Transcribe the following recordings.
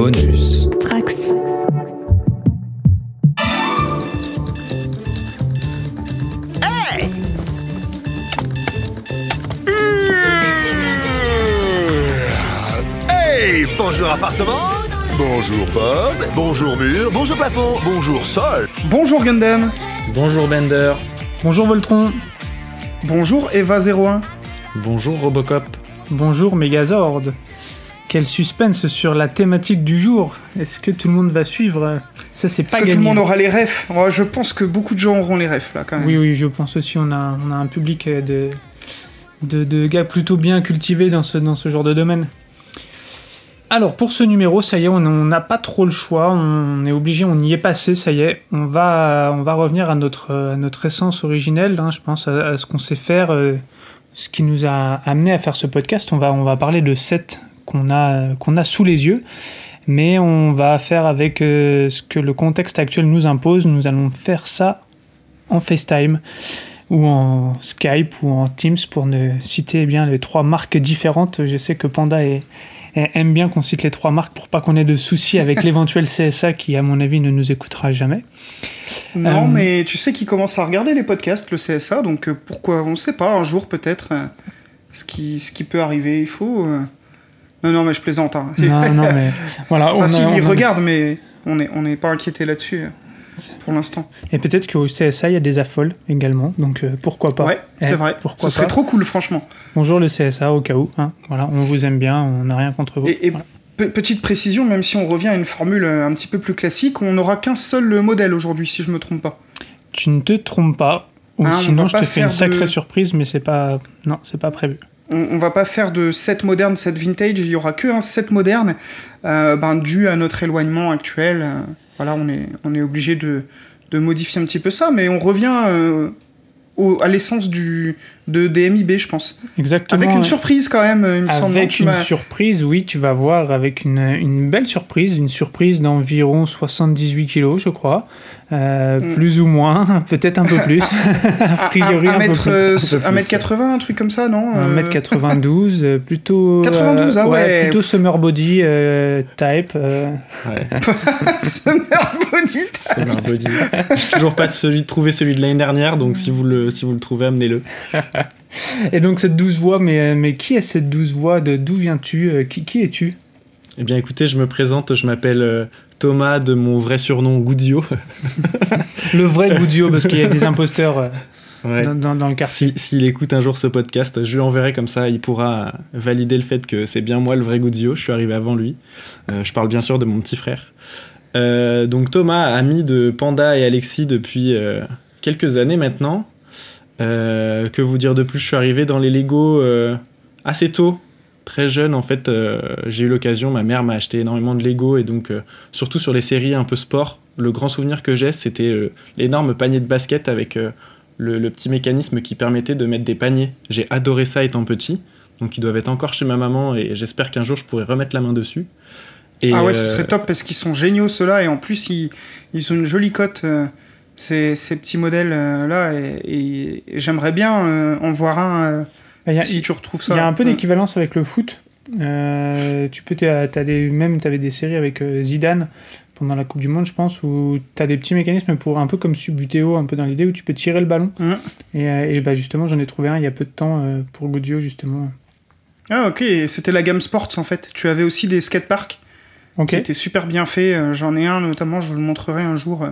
Bonus. Trax. Hey Bonjour appartement Bonjour porte Bonjour mur Bonjour plafond Bonjour sol Bonjour Gundam Bonjour Bender. Bonjour Voltron. Bonjour Eva01 Bonjour Robocop. Bonjour Megazord. Quel suspense sur la thématique du jour. Est-ce que tout le monde va suivre Ça, c'est Est-ce pas que gagné. tout le monde aura les refs? Je pense que beaucoup de gens auront les refs là quand même. Oui, oui, je pense aussi. On a, on a un public euh, de, de, de gars plutôt bien cultivés dans ce, dans ce genre de domaine. Alors, pour ce numéro, ça y est, on n'a pas trop le choix. On est obligé, on y est passé, ça y est. On va, on va revenir à notre, à notre essence originelle, hein, je pense, à, à ce qu'on sait faire, euh, ce qui nous a amené à faire ce podcast. On va, on va parler de sets qu'on a, qu'on a sous les yeux. Mais on va faire avec euh, ce que le contexte actuel nous impose. Nous allons faire ça en FaceTime ou en Skype ou en Teams pour ne citer bien les trois marques différentes. Je sais que Panda est- est- aime bien qu'on cite les trois marques pour pas qu'on ait de soucis avec l'éventuel CSA qui, à mon avis, ne nous écoutera jamais. Non, Euh, mais tu sais qu'ils commencent à regarder les podcasts, le CSA, donc euh, pourquoi On sait pas, un jour peut-être, ce, qui, ce qui peut arriver, il faut... euh, Non, non, mais je plaisante. Hein. Non, non, mais voilà. enfin, on si, a- ils on a- regardent, mais on n'est on pas inquiété là-dessus, pour l'instant. Et peut-être qu'au CSA, il y a des affoles également, donc euh, pourquoi pas. Ouais, c'est Eh, vrai. Pourquoi Ce serait pas. trop cool, franchement. Bonjour le CSA, au cas où. hein. Voilà, on vous aime bien, on n'a rien contre vous. Et, et Voilà. petite précision, même si on revient à une formule euh, un petit peu plus classique, on n'aura qu'un seul euh, modèle aujourd'hui, si je me trompe pas. Tu ne te trompes pas. Ou Hein, on sinon, je te fais une sacrée de- surprise, mais c'est pas. Non, c'est pas prévu. On, va pas faire de set moderne, set vintage, il y aura que un set moderne, euh, ben, dû à notre éloignement actuel. euh, voilà, on est, obligé de, modifier un petit peu ça, mais on revient euh, à l'essence du de DMIB, je pense. Exactement. Avec une surprise quand même, il me semble. Avec une surprise, oui, tu vas voir avec une, une belle surprise, une surprise d'environ 78 kilos, je crois, Euh, Mm. plus ou moins, peut-être un peu plus, a Un- priori un, un, peu mètre, plus. euh, Un peu un mètre plus, 80, un truc comme ça, non Euh, 1m92, euh, plutôt. 92, ah ouais. Plutôt summer body euh, type. euh, Ouais. Summer Body Summer Body. J'ai toujours pas de celui, trouvé celui de l'année dernière, donc si vous le, si vous le trouvez, amenez-le. Et donc cette douce voix, mais, mais qui est cette douce voix de D'où viens-tu Euh, Qui, qui es-tu? Eh bien écoutez, je me présente, je m'appelle euh, Thomas de mon vrai surnom Goudio. Le vrai Goudio, parce qu'il y a des imposteurs euh, Ouais. dans, dans- dans le quartier. Si- S'il écoute un jour ce podcast, je lui enverrai comme ça, il pourra valider le fait que c'est bien moi le vrai Goudio, je suis arrivé avant lui. Euh, je parle bien sûr de mon petit frère. Euh, donc Thomas, ami de Panda et Alexis depuis euh, quelques années maintenant. Euh, que vous dire de plus? Je suis arrivé dans les Lego euh, assez tôt, très jeune en fait. euh, J'ai eu l'occasion, ma mère m'a acheté énormément de Lego et donc euh, surtout sur les séries un peu sport. Le grand souvenir que j'ai, c'était euh, l'énorme panier de basket avec le, le petit mécanisme qui permettait de mettre des paniers. J'ai adoré ça étant petit, donc ils doivent être encore chez ma maman et j'espère qu'un jour je pourrai remettre la main dessus. Et, Ah ouais, ce serait top parce qu'ils sont géniaux ceux-là et en plus ils, ils ont une jolie cote ces, ces petits modèles euh, là et, j'aimerais bien euh, en voir un euh, Il y a, si tu retrouves il ça. y a un peu d'équivalence avec le foot. Tu peux, t'as, t'as des, même tu avais des séries avec Zidane pendant la Coupe du Monde, je pense, où tu as des petits mécanismes pour un peu comme Subutéo, un peu dans l'idée où tu peux tirer le ballon. Et, et bah justement, j'en ai trouvé un il y a peu de temps pour Goudio, justement. Ah ok, c'était la gamme Sports en fait. Tu avais aussi des skateparks Ok. qui étaient super bien faits. J'en ai un notamment, je vous le montrerai un jour.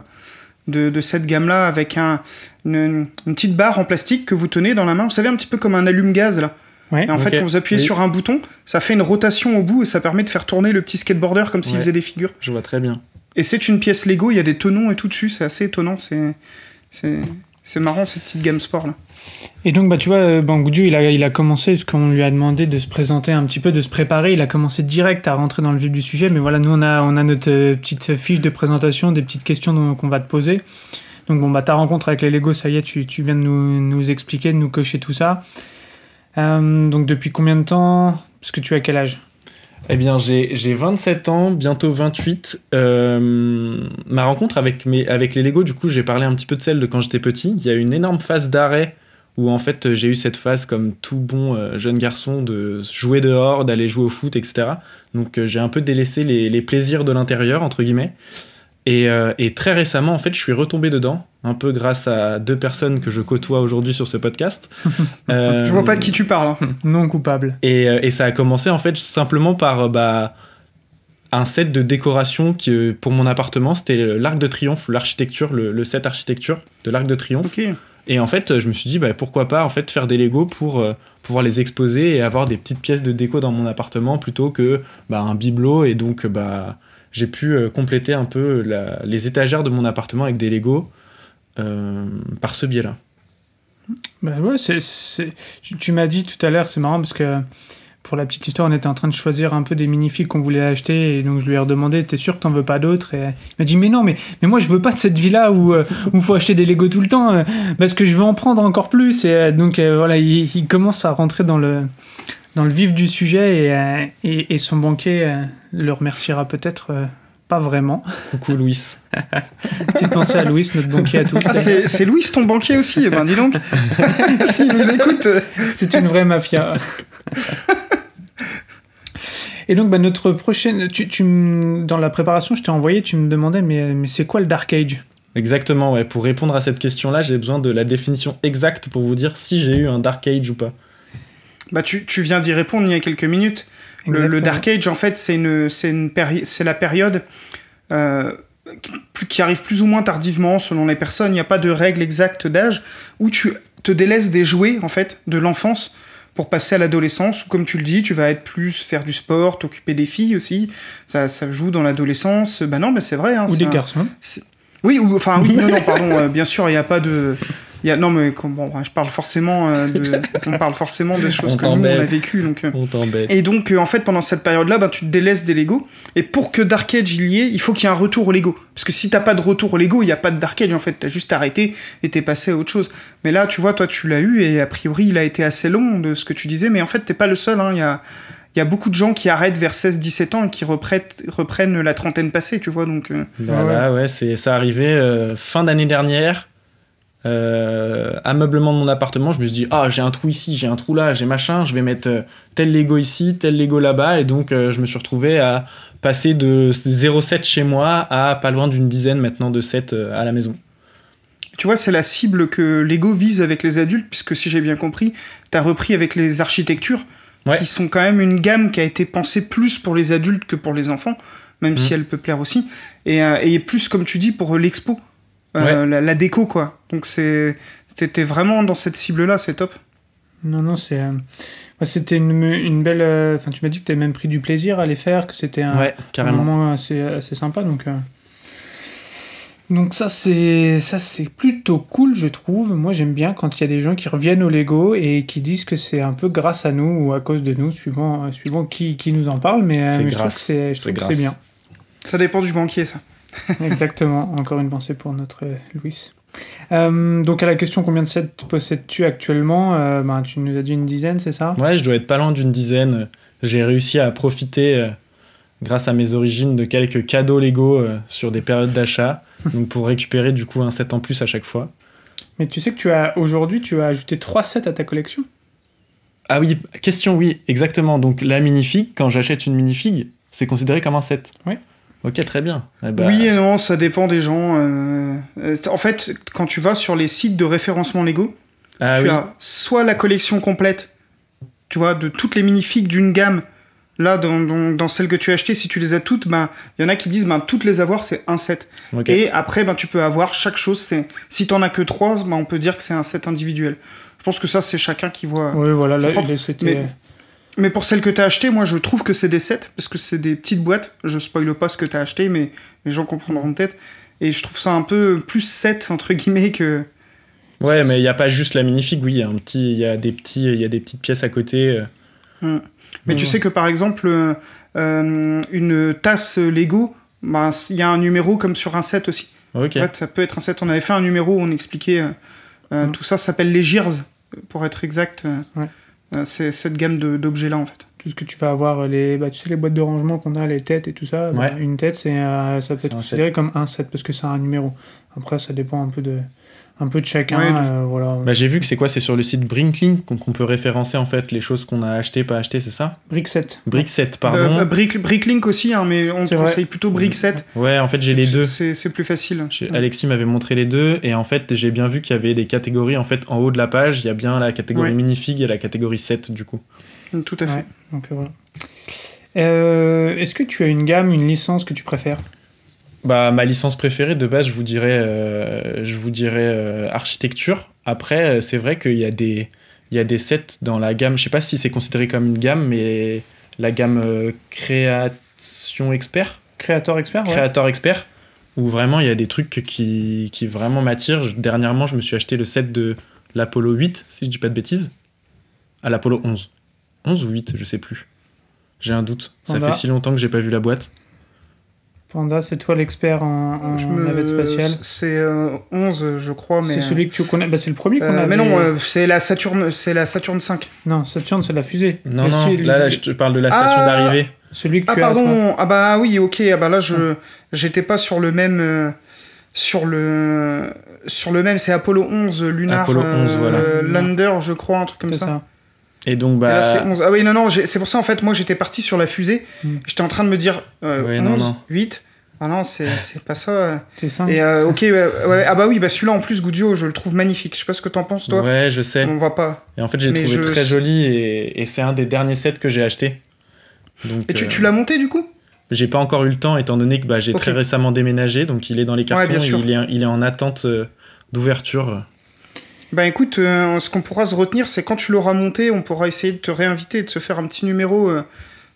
De, de cette gamme-là, avec un, une, une petite barre en plastique que vous tenez dans la main. Vous savez, un petit peu comme un allume-gaz, là. Ouais. Et en fait, quand vous appuyez oui. sur un bouton, ça fait une rotation au bout et ça permet de faire tourner le petit skateboarder comme s'il Ouais. faisait des figures. Je vois très bien. Et c'est une pièce Lego, il y a des tenons et tout dessus, c'est assez étonnant, c'est c'est marrant ces petites gammes sport là. Et donc, bah, tu vois, euh, Goudio, il a, il a commencé, parce qu'on lui a demandé de se présenter un petit peu, de se préparer, il a commencé direct à rentrer dans le vif du sujet, mais voilà, nous, on a, on a notre euh, petite fiche de présentation, des petites questions qu'on va te poser. Donc, bon, bah, ta rencontre avec les Lego, ça y est, tu, tu viens de nous, nous expliquer, de nous cocher tout ça. Euh, donc, depuis combien de temps? Parce que tu as quel âge? Eh bien, j'ai j'ai 27 ans, bientôt 28. Euh, ma rencontre avec, mes, avec les Lego, du coup, j'ai parlé un petit peu de celle de quand j'étais petit. Il y a eu une énorme phase d'arrêt où en fait j'ai eu cette phase comme tout bon euh, jeune garçon de jouer dehors, d'aller jouer au foot, etc. Donc euh, j'ai un peu délaissé les, les plaisirs de l'intérieur, entre guillemets. Et, euh, et, très récemment, en fait, je suis retombé dedans, un peu grâce à deux personnes que je côtoie aujourd'hui sur ce podcast. euh, je vois pas de qui tu parles. Hein. Non coupable. Et, et, ça a commencé en fait simplement par bah, un set de décoration qui, pour mon appartement, c'était l'Arc de Triomphe, l'architecture, le, le, set architecture de l'Arc de Triomphe. Okay. Et en fait, je me suis dit, bah, pourquoi pas en fait, faire des Lego pour euh, pouvoir les exposer et avoir des petites pièces de déco dans mon appartement plutôt que bah, un bibelot. Et donc, bah, j'ai pu euh, compléter un peu les étagères de mon appartement avec des Lego euh, par ce biais-là. Bah ouais, tu m'as dit tout à l'heure, c'est marrant parce que pour la petite histoire, on était en train de choisir un peu des minifigs qu'on voulait acheter, et donc je lui ai redemandé, t'es sûr que t'en veux pas d'autres Et il m'a dit, mais non, mais, mais moi je veux pas de cette vie-là où il euh, faut acheter des Lego tout le temps, parce que je veux en prendre encore plus. Et donc voilà, il, il, commence à rentrer dans le, dans le vif du sujet, et, et, et son banquier le remerciera peut-être. pas vraiment. Coucou Louis. Petite pensée à Louis, notre banquier à tous. Ah, c'est, c'est Louis ton banquier aussi, eh ben dis donc. S'il nous écoute. C'est une vraie mafia. Et donc, bah, notre prochaine. Tu, tu, dans la préparation, je t'ai envoyé, tu me demandais, mais, mais c'est quoi le Dark Age? Exactement, ouais. Pour répondre à cette question-là, j'ai besoin de la définition exacte pour vous dire si j'ai eu un Dark Age ou pas. Bah, tu, tu viens d'y répondre il y a quelques minutes. Le, le, Dark Age, en fait, c'est, une, une péri- la période euh, qui arrive plus ou moins tardivement selon les personnes. Il n'y a pas de règle exacte d'âge où tu te délaisses des jouets, en fait, de l'enfance pour passer à l'adolescence, où comme tu le dis, tu vas être plus faire du sport, t'occuper des filles aussi, ça, ça joue dans l'adolescence, bah non, mais c'est vrai. Hein, ou des un... garçons. Oui, ou, enfin, oui, non, non, pardon, euh, bien sûr, il n'y a pas de... Y a, non, mais bon, je parle forcément euh, de, on parle forcément de choses On que nous, on a vécues. Donc, euh, On t'embête. et donc, euh, en fait, pendant cette période-là, ben, tu te délaisses des Lego. Et pour que Dark Age il y ait, il faut qu'il y ait un retour au Lego. Parce que si t'as pas de retour au Lego, il n'y a pas de Dark Age, en fait. T'as juste arrêté et t'es passé à autre chose. Mais là, tu vois, toi, tu l'as eu, et a priori, il a été assez long de ce que tu disais. Mais en fait, t'es pas le seul. hein. Il y a, il y a beaucoup de gens qui arrêtent vers 16-17 ans et qui reprennent, reprennent la trentaine passée, tu vois. Donc, euh, Voilà, ouais, c'est ça arrivait euh, fin d'année dernière. Euh, ameublement de mon appartement, je me suis dit, ah, j'ai un trou ici, j'ai un trou là, j'ai machin, je vais mettre euh, tel Lego ici, tel Lego là-bas, et donc euh, je me suis retrouvé à passer de 0,7 chez moi à pas loin d'une dizaine maintenant de 7 à la maison. Tu vois, c'est la cible que Lego vise avec les adultes, puisque si j'ai bien compris, t'as repris avec les architectures, Ouais. qui sont quand même une gamme qui a été pensée plus pour les adultes que pour les enfants, même Mhm. si elle peut plaire aussi, et, euh, et plus, comme tu dis, pour l'expo, euh, la, la déco, quoi. Donc c'était vraiment dans cette cible-là, c'est top. Non, non, c'est. euh, ouais, c'était une, une belle. euh, Enfin, tu m'as dit que tu avais même pris du plaisir à les faire, que c'était un, Ouais, un carrément. moment assez, assez sympa. Donc, euh, donc ça, c'est ça c'est plutôt cool, je trouve. Moi, j'aime bien quand il y a des gens qui reviennent au Lego et qui disent que c'est un peu grâce à nous ou à cause de nous, suivant, suivant qui, qui nous en parle. Mais, je trouve que c'est je C'est trouve que grâce. c'est bien. Ça dépend du banquier, ça. Exactement. Encore une pensée pour notre euh, Louis. Euh, donc, à la question combien de sets possèdes-tu actuellement Euh, ben, Tu nous as dit une dizaine, c'est ça? Ouais, je dois être pas loin d'une dizaine. J'ai réussi à profiter, euh, grâce à mes origines, de quelques cadeaux Lego euh, sur des périodes d'achat. donc pour récupérer du coup un set en plus à chaque fois. Mais tu sais que tu as aujourd'hui, tu as ajouté 3 sets à ta collection? Ah oui, question, oui, exactement. Donc la minifig, quand j'achète une minifig, c'est considéré comme un set. Oui. Ok, très bien. Eh bah, Oui et non, ça dépend des gens. euh, euh, En fait, quand tu vas sur les sites de référencement Lego, ah tu oui. as soit la collection complète, tu vois, de toutes les minifigs d'une gamme. Là, dans, dans, dans celles que tu as achetées, si tu les as toutes, ben, il y en a qui disent, ben, toutes les avoir, c'est un set. Et après, ben, tu peux avoir chaque chose, c'est, si t'en as que trois, ben, on peut dire que c'est un set individuel. Je pense que ça, c'est chacun qui voit. Oui, voilà, là, propre. là, c'était. Mais- Mais pour celles que t'as achetées, moi, je trouve que c'est des sets, parce que c'est des petites boîtes. Je spoile pas ce que t'as acheté, mais les gens comprendront peut-être. Et je trouve ça un peu plus set, entre guillemets, que. Ouais, mais il n'y a pas juste la minifig, oui, il y a un petit, il y a des petits, il y a des petites pièces à côté. euh. Mais tu sais que par exemple, euh, euh, une tasse Lego, bah, il y a un numéro comme sur un set aussi. Ok. En fait, ça peut être un set. On avait fait un numéro où on expliquait euh, euh, Mm. tout ça. Ça s'appelle les Gears, pour être exact. Ouais. Euh, c'est cette gamme de- d'objets-là, en fait. Tout ce que tu vas avoir, les, bah, tu sais, les boîtes de rangement qu'on a, les têtes et tout ça. bah, une tête, c'est, euh, ça peut être considéré comme un set parce que c'est un numéro. Après, ça dépend un peu de, un peu de chacun. Ouais, de- euh, voilà. Bah, j'ai vu que c'est quoi C'est sur le site Brinklink qu'on peut référencer en fait les choses qu'on a achetées, pas achetées, c'est ça Brick 7. Brick7, Euh, pardon. euh, Brick, Bricklink aussi, hein, mais on conseille plutôt Brick 7. Ouais, en fait, j'ai les deux. C'est plus facile. Alexis m'avait montré les deux et en fait j'ai bien vu qu'il y avait des catégories en fait en haut de la page il y a bien la catégorie Ouais. minifig et la catégorie 7 du coup. Tout à fait. Ouais, donc euh, voilà. Euh, Est-ce que tu as une gamme, une licence que tu préfères? Bah ma licence préférée de base je vous dirais euh, je vous dirais euh, architecture. Après euh, c'est vrai qu'il y a des il y a des sets dans la gamme je sais pas si c'est considéré comme une gamme mais la gamme euh, création expert Créateur expert ouais. créateur expert où vraiment il y a des trucs qui, qui vraiment m'attirent. Dernièrement, je me suis acheté le set de l'Apollo 8, si je dis pas de bêtises. À l'Apollo 11. 11 ou 8, je sais plus. J'ai un doute. Ça fait si longtemps que j'ai pas vu la boîte. Panda, c'est toi l'expert en, en Je me- navette spatiale. C'est euh, 11, je crois, mais. C'est celui que tu connais. Bah, c'est le premier qu'on euh, avait. mais non, euh, c'est la Saturne, c'est la Saturne 5. Non, Saturn, c'est la fusée. Non, Et non, c'est- là, là, je te parle de la station Ah d'arrivée. Celui que Ah tu as. toi. pardon, ah bah oui, ok, ah bah là je j'étais pas sur le même euh, sur le sur le même, c'est Apollo 11 Lunar Apollo 11, voilà. euh, Lander, je crois, un truc comme C'est ça. ça. Et donc, Et là, bah. c'est 11. Ah oui, non, non, c'est pour ça en fait, moi j'étais parti sur la fusée. Mm. J'étais en train de me dire euh, Ouais, 11, non, non. 8. Ah non, c'est c'est pas ça. C'est ça. Et euh, ok, ouais, ouais, ah bah oui, bah celui-là en plus, Goudio, je le trouve magnifique. Je sais pas ce que t'en penses, toi. Ouais, je sais. On va pas. Et en fait, j'ai trouvé je- très joli et, et c'est un des derniers sets que j'ai acheté. Donc, Et tu, euh, tu l'as monté du coup? J'ai pas encore eu le temps, étant donné que bah, j'ai très récemment déménagé, donc il est dans les cartons, bien et sûr. il, est, il est en attente euh, d'ouverture. Bah écoute, euh, ce qu'on pourra se retenir, c'est quand tu l'auras monté, on pourra essayer de te réinviter, de se faire un petit numéro euh,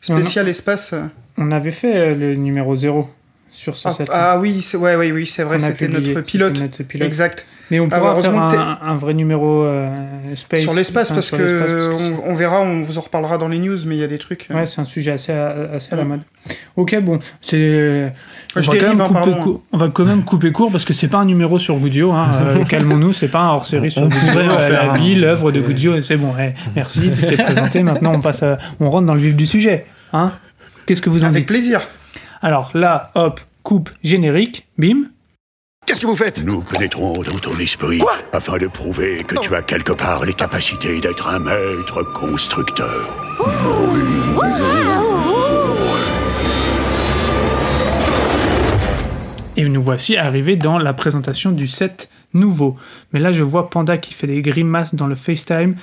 spécial espace. On avait fait euh, le numéro 0 sur ce Ah, set. ah oui, c'est ouais, ouais, oui, c'est vrai, c'était notre pilote. notre pilote. Exact. Mais on Ah, pourra faire heureusement que un, un vrai numéro euh, space. Sur l'espace, enfin, parce, sur que l'espace, parce que on, on verra, on vous en reparlera dans les news, mais il y a des trucs. Ouais, c'est un sujet assez à, assez à la mode. Ok, bon, c'est. On, Je va quand dérive, même hein, couper on va quand même couper court parce que c'est pas un numéro sur Goudio. Hein. euh, Calmons-nous, c'est pas un hors-série sur On Goudio. euh, la un. vie, l'œuvre de Goudio, et c'est bon. eh, merci, tu t'es présenté. Maintenant, on passe, à- on rentre dans le vif du sujet. Hein Qu'est-ce que vous en Avec dites plaisir. Alors là, hop, coupe générique, bim. Qu'est-ce que vous faites? Nous pénétrons dans ton esprit afin de prouver que tu as quelque part les capacités d'être un maître constructeur. Et nous voici arrivés dans la présentation du set nouveau. Mais là, je vois Panda qui fait des grimaces dans le FaceTime.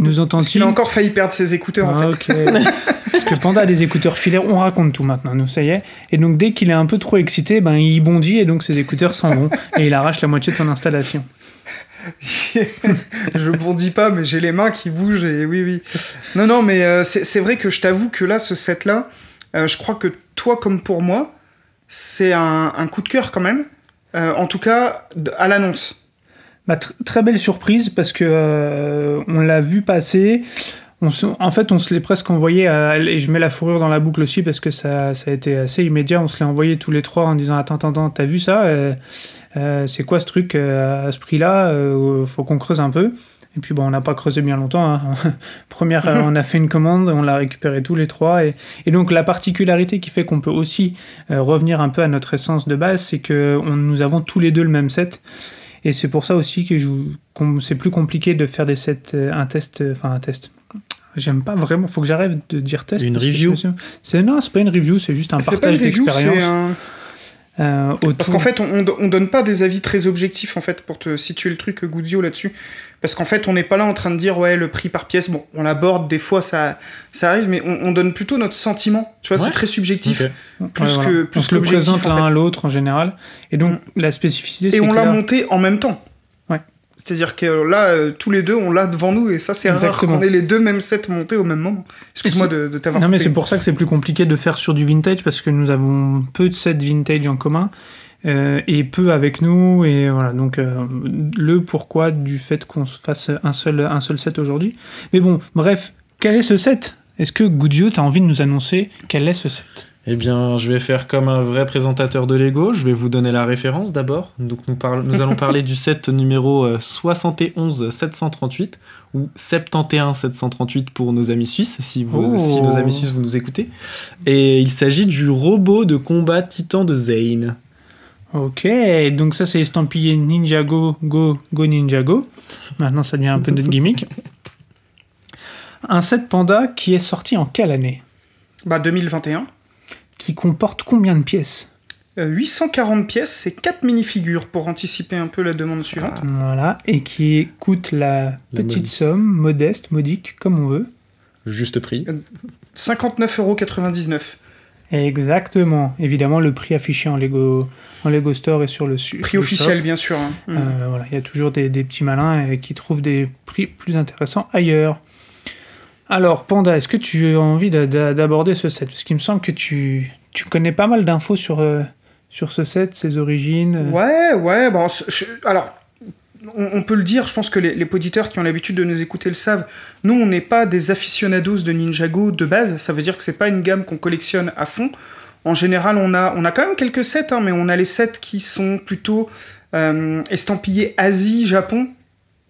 Nous Parce entend-il qu'il a encore failli perdre ses écouteurs, en fait. Parce que Panda a des écouteurs filaires, on raconte tout maintenant, nous, ça y est. Et donc, dès qu'il est un peu trop excité, ben, il bondit et donc ses écouteurs s'en vont. et il arrache la moitié de son installation. je bondis pas, mais j'ai les mains qui bougent et oui, oui. Non, non, mais euh, c'est c'est vrai que je t'avoue que là, ce set-là, euh, je crois que toi comme pour moi, c'est un, coup de cœur quand même. Euh, en tout cas, à l'annonce. Bah, tr- très belle surprise parce que euh, on l'a vu passer. En fait, on se l'est presque envoyé, à- et je mets la fourrure dans la boucle aussi parce que ça, a été assez immédiat. On se l'est envoyé tous les trois en disant Attends, attends, attends, t'as vu ça? Euh, C'est quoi ce truc à ce prix-là? Faut qu'on creuse un peu. Et puis bon, on n'a pas creusé bien longtemps. hein. Première, euh, on a fait une commande, on l'a récupéré tous les trois. Et, et donc la particularité qui fait qu'on peut aussi euh, revenir un peu à notre essence de base, c'est que on- nous avons tous les deux le même set. Et c'est pour ça aussi que c'est plus compliqué de faire des sets, euh, un test, enfin un test. J'aime pas vraiment, faut que j'arrête de dire test. Une review. c'est- non, c'est pas une review, c'est juste un partage d'expérience. Euh, Parce qu'en fait, on, on, on donne pas des avis très objectifs, en fait, pour te situer le truc, Goudzio, là-dessus. Parce qu'en fait, on n'est pas là en train de dire, ouais, le prix par pièce, bon, on l'aborde, des fois, ça, ça arrive, mais on, on donne plutôt notre sentiment. Tu vois, Ouais. c'est très subjectif. Plus Ouais, voilà. que- on plus se le présente en l'un fait. à l'autre en général. Et donc la spécificité, c'est Et on que l'a monté en même temps. C'est-à-dire que là, euh, tous les deux, on l'a devant nous, et ça, c'est rare qu'on ait les deux mêmes sets montés au même moment. Excuse-moi de, de t'avoir Non, mais c'est pour ça que c'est plus compliqué de faire sur du vintage parce que nous avons peu de sets vintage en commun euh, et peu avec nous. Et voilà, donc euh, le pourquoi du fait qu'on se fasse un seul, un seul set aujourd'hui. Mais bon, bref, quel est ce set? Est-ce que Goudio, tu as envie de nous annoncer quel est ce set? Eh bien, je vais faire comme un vrai présentateur de Lego. Je vais vous donner la référence d'abord. Donc, nous, parle- nous allons parler du set numéro euh, 71 738 ou 71 738 pour nos amis suisses, si, vous, Oh. si nos amis suisses vous nous écoutez. Et il s'agit du robot de combat Titan de Zane. Ok, donc ça c'est estampillé Ninjago, Go, Go Ninjago. Maintenant ça devient un peu notre gimmick. Un set Panda qui est sorti en quelle année? Bah 2021. Qui comporte combien de pièces Euh, 840 pièces, c'est 4 minifigures pour anticiper un peu la demande suivante. Voilà, et qui coûte la La petite mode. somme, modeste, modique, comme on veut. Juste prix. 59,99€. Exactement. Évidemment, le prix affiché en Lego, en Lego Store et sur le Prix le officiel, shop. bien sûr. hein. Mm. Euh, voilà, il y a toujours des, des petits malins euh, qui trouvent des prix plus intéressants ailleurs. Alors, Panda, est-ce que tu as envie d'a- d'a- d'aborder ce set? Parce qu'il me semble que tu, tu connais pas mal d'infos sur, euh, sur ce set, ses origines. euh. Ouais, ouais, bon, je- alors, on, on peut le dire, je pense que les, les auditeurs qui ont l'habitude de nous écouter le savent, nous, on n'est pas des aficionados de Ninjago de base, ça veut dire que c'est pas une gamme qu'on collectionne à fond. En général, on a, on a quand même quelques sets, hein, mais on a les sets qui sont plutôt euh, estampillés Asie, Japon.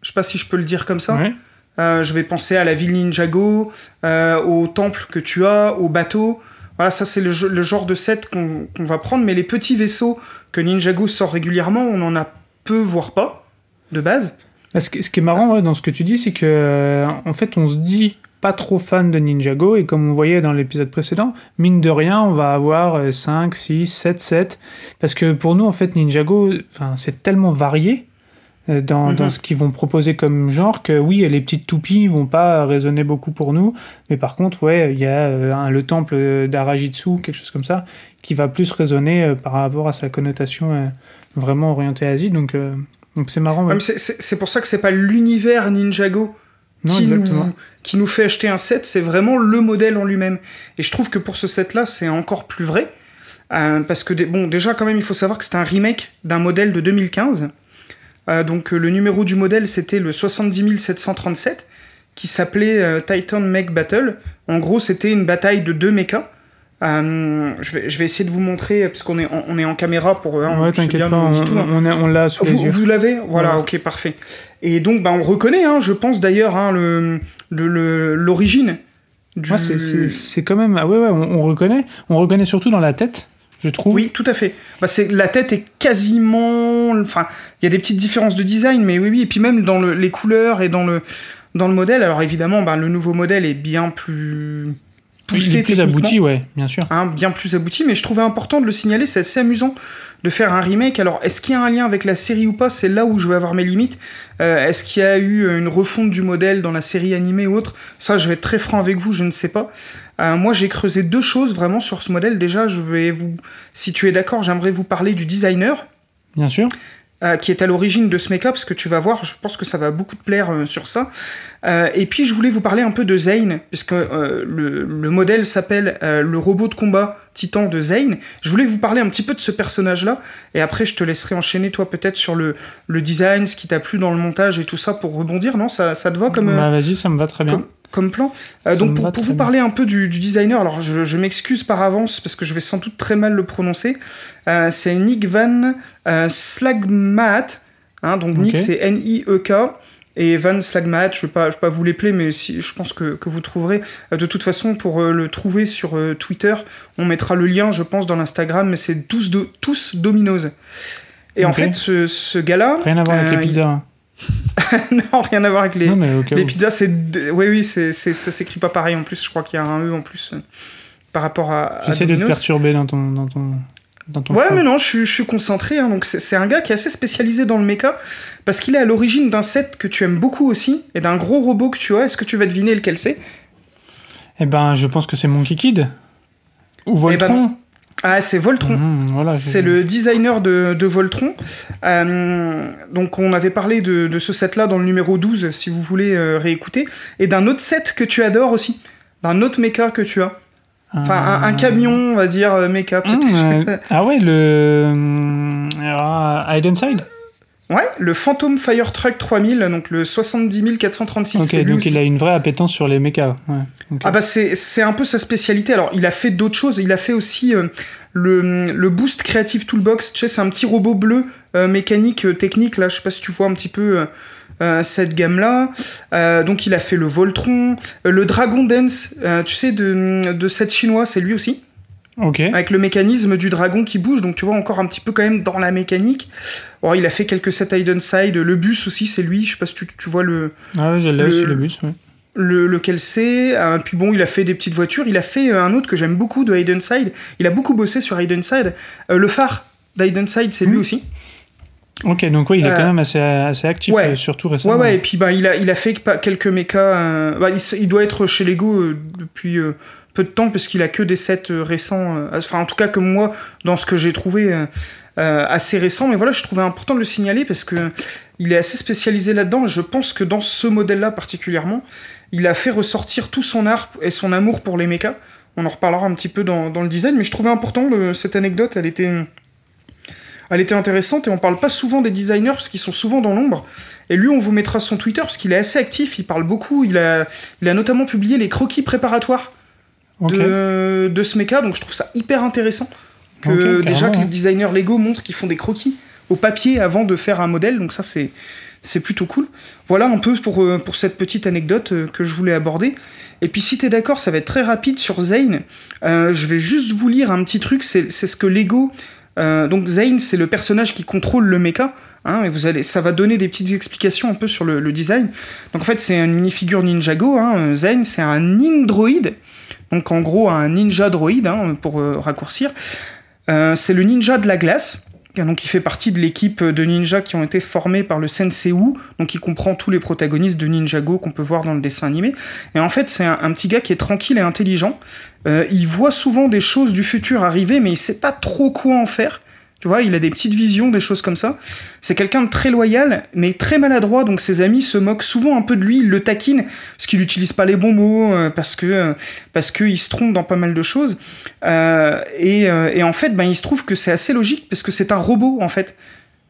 Je sais pas si je peux le dire comme ça. Ouais. Euh, je vais penser à la ville Ninjago, euh, au temple que tu as, au bateau. Voilà, ça c'est le, genre de set qu'on va prendre, mais les petits vaisseaux que Ninjago sort régulièrement, on en a peu, voire pas, de base. Ce qui, ce qui est marrant dans ce que tu dis, c'est que euh, en fait, on se dit pas trop fan de Ninjago, et comme on voyait dans l'épisode précédent, mine de rien, on va avoir euh, 5, 6, 7, 7. Parce que pour nous, en fait, Ninjago, c'est tellement varié euh, dans, Mhm. dans ce qu'ils vont proposer comme genre que oui, les petites toupies vont pas résonner beaucoup pour nous, mais par contre, ouais, il y a euh, le temple d'Arajitsu, quelque chose comme ça, qui va plus résonner euh, par rapport à sa connotation euh, vraiment orientée Asie. Donc, euh, donc c'est marrant. ouais. C'est- pour ça que c'est pas l'univers Ninjago Non, qui, nous, qui nous fait acheter un set, c'est vraiment le modèle en lui-même. Et je trouve que pour ce set-là, c'est encore plus vrai. Euh, parce que, bon, déjà, quand même, il faut savoir que c'est un remake d'un modèle de 2015. Euh, donc, euh, le numéro du modèle, c'était le 70 737, qui s'appelait euh, Titan Mech Battle. En gros, c'était une bataille de deux mechas. Euh, je, vais, je vais essayer de vous montrer, parce qu'on est, en- on est en caméra pour. hein, Ouais, t'inquiète pas, on on, dit tout, hein. on, l'a sous les Vous, yeux. vous l'avez Voilà, Voilà. ok, parfait. Et donc, bah, on reconnaît, hein, je pense d'ailleurs, le- le- le- l'origine du... Ouais, c'est- c'est c'est quand même. Ah ouais, ouais, on reconnaît. On reconnaît surtout dans la tête, je trouve. Oui, tout à fait. Bah, c'est, la tête est quasiment... Enfin, il y a des petites différences de design, mais oui, oui. Et puis même dans le- les couleurs et dans le, dans le modèle. Alors évidemment, bah, le nouveau modèle est bien plus poussé plus abouti, ouais, bien sûr. hein, bien plus abouti, mais je trouvais important de le signaler, c'est assez amusant de faire un remake. Alors, est-ce qu'il y a un lien avec la série ou pas? C'est là où je vais avoir mes limites. Euh, est-ce qu'il y a eu une refonte du modèle dans la série animée ou autre? Ça, je vais être très franc avec vous, je ne sais pas. Euh, moi, j'ai creusé deux choses vraiment sur ce modèle. Déjà, je vais vous, si tu es d'accord, j'aimerais vous parler du designer Bien sûr. euh, qui est à l'origine de ce make-up, parce que tu vas voir, je pense que ça va beaucoup te plaire euh, sur ça. Euh, et puis je voulais vous parler un peu de Zane, puisque le, le modèle s'appelle le robot de combat titan de Zane. Je voulais vous parler un petit peu de ce personnage-là, et après je te laisserai enchaîner toi peut-être sur le, le design, ce qui t'a plu dans le montage et tout ça pour rebondir, non ça, ça te va comme... Bah, vas-y, ça me va très bien. comme- comme plan. Euh, donc pour, vous bien. parler un peu du, du designer, alors je, je m'excuse par avance parce que je vais sans doute très mal le prononcer. Euh, c'est Nick Van euh, Slagmaat. Hein, donc Nick c'est N-I-E-K. Et Van Slagmaat, je ne vais, pas- je vais pas vous l'épeler, mais si, je pense que, que vous trouverez. Euh, de toute façon, pour le trouver sur Twitter, on mettra le lien, je pense, dans l'Instagram, mais c'est tous, do- tous Domino's. Et en fait, ce, ce gars-là. Rien à voir avec les pizzas. hein. il- non, rien à voir avec les, Non, les pizzas, c'est. Oui, oui, c'est, c'est- ça s'écrit pas pareil en plus. Je crois qu'il y a un E en plus euh, par rapport à. J'essaie de te perturber dans ton. Dans ton... Dans ton Ouais, mais non, je, suis- je suis concentré. hein, donc, c'est, c'est un gars qui est assez spécialisé dans le mecha parce qu'il est à l'origine d'un set que tu aimes beaucoup aussi et d'un gros robot que tu as. Est-ce que tu vas deviner lequel c'est? Eh ben, je pense que c'est Monkey Kid. Ou Eh ben Voltron. Ah, c'est Voltron. Voilà, C'est le designer de, de Voltron. Euh, donc on avait parlé de, de ce set-là dans le numéro 12, si vous voulez euh, réécouter. Et d'un autre set que tu adores aussi. D'un autre mecha que tu as. Enfin, un, un camion, on va dire, euh, mecha. euh, ah ouais, le. ah, Hidden Side? Ouais, le Phantom Fire Truck 3000, donc le 70 436. Ok, donc aussi. il a une vraie appétence sur les mechas. Ouais. Ah bah c'est un peu sa spécialité. Alors il a fait d'autres choses. Il a fait aussi euh, le, le Boost Creative Toolbox. Tu sais, c'est un petit robot bleu euh, mécanique euh, technique là. Je sais pas si tu vois un petit peu cette gamme là. donc il a fait le Voltron, le Dragon Dance. tu sais de de cette chinois, c'est lui aussi. Avec le mécanisme du dragon qui bouge, donc tu vois encore un petit peu quand même dans la mécanique. Bon, il a fait quelques sets hide and side, le bus aussi c'est lui, je sais pas si tu, tu vois le, Ah ouais, je l'ai aussi le bus. le lequel c'est. Euh, puis bon, il a fait des petites voitures, il a fait euh, un autre que j'aime beaucoup de hide and side, il a beaucoup bossé sur hide and side. Euh, le phare d'hide and side c'est lui Mhm. aussi. Ok, donc oui, il est Euh, quand même assez, assez actif, ouais. surtout récemment. Ouais, ouais, et puis bah, il, a, il a fait quelques mechas. euh, bah, il, doit être chez Lego euh, depuis peu de temps, parce qu'il a que des sets euh, récents. euh, Enfin, en tout cas, comme moi, dans ce que j'ai trouvé euh, assez récent. Mais voilà, je trouvais important de le signaler parce que il est assez spécialisé là-dedans. Et je pense que dans ce modèle-là particulièrement, il a fait ressortir tout son art et son amour pour les mechas. On en reparlera un petit peu dans, le design, mais je trouvais important cette anecdote. Elle était. Elle était intéressante et on parle pas souvent des designers parce qu'ils sont souvent dans l'ombre. Et lui, on vous mettra son Twitter parce qu'il est assez actif, il parle beaucoup. Il a, il a notamment publié les croquis préparatoires De, de ce mecha, donc je trouve ça hyper intéressant que déjà que les designers Lego montrent qu'ils font des croquis au papier avant de faire un modèle, donc ça c'est c'est plutôt cool. Voilà un peu pour, euh, pour cette petite anecdote euh, que je voulais aborder. Et puis si t'es d'accord, ça va être très rapide sur Zane. Euh, je vais juste vous lire un petit truc, c'est ce que Lego... euh, donc Zane, c'est le personnage qui contrôle le mecha. Hein, et vous allez, ça va donner des petites explications un peu sur le, le design. Donc en fait, c'est une minifigure Ninjago. Hein, Zane, c'est un Nindroid. Donc en gros, un ninja droïde, hein, pour euh, raccourcir. Euh, c'est le ninja de la glace. Donc il fait partie de l'équipe de ninjas qui ont été formés par le Sensei Wu, donc il comprend tous les protagonistes de Ninjago qu'on peut voir dans le dessin animé. Et en fait, c'est un, petit gars qui est tranquille et intelligent. Euh, il voit souvent des choses du futur arriver, mais il sait pas trop quoi en faire. Tu vois, il a des petites visions, des choses comme ça. C'est quelqu'un de très loyal, mais très maladroit, donc ses amis se moquent souvent un peu de lui, le taquinent, parce qu'il n'utilise pas les bons mots, euh, parce que euh, parce qu'il se trompe dans pas mal de choses. Euh, et, euh, et en fait, ben, il se trouve que c'est assez logique, parce que c'est un robot, en fait.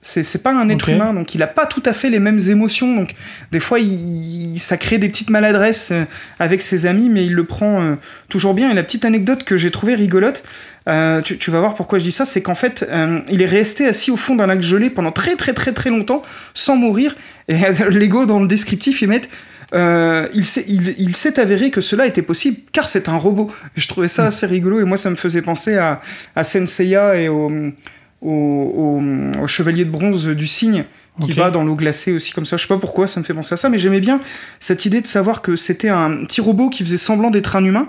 C'est c'est pas un être humain, donc il a pas tout à fait les mêmes émotions. Donc des fois, il, ça crée des petites maladresses euh, avec ses amis, mais il le prend euh, toujours bien. Et la petite anecdote que j'ai trouvée rigolote, euh, tu, tu vas voir pourquoi je dis ça, c'est qu'en fait, euh, il est resté assis au fond d'un lac gelé pendant très très très très longtemps sans mourir. Et Lego dans le descriptif, ils mettent euh, il s'est il, il s'est avéré que cela était possible car c'est un robot. Je trouvais ça assez rigolo et moi ça me faisait penser à, à Senseiya et au, au, au- au chevalier de bronze du cygne qui va dans l'eau glacée aussi comme ça. Je sais pas pourquoi ça me fait penser à ça, mais j'aimais bien cette idée de savoir que c'était un petit robot qui faisait semblant d'être un humain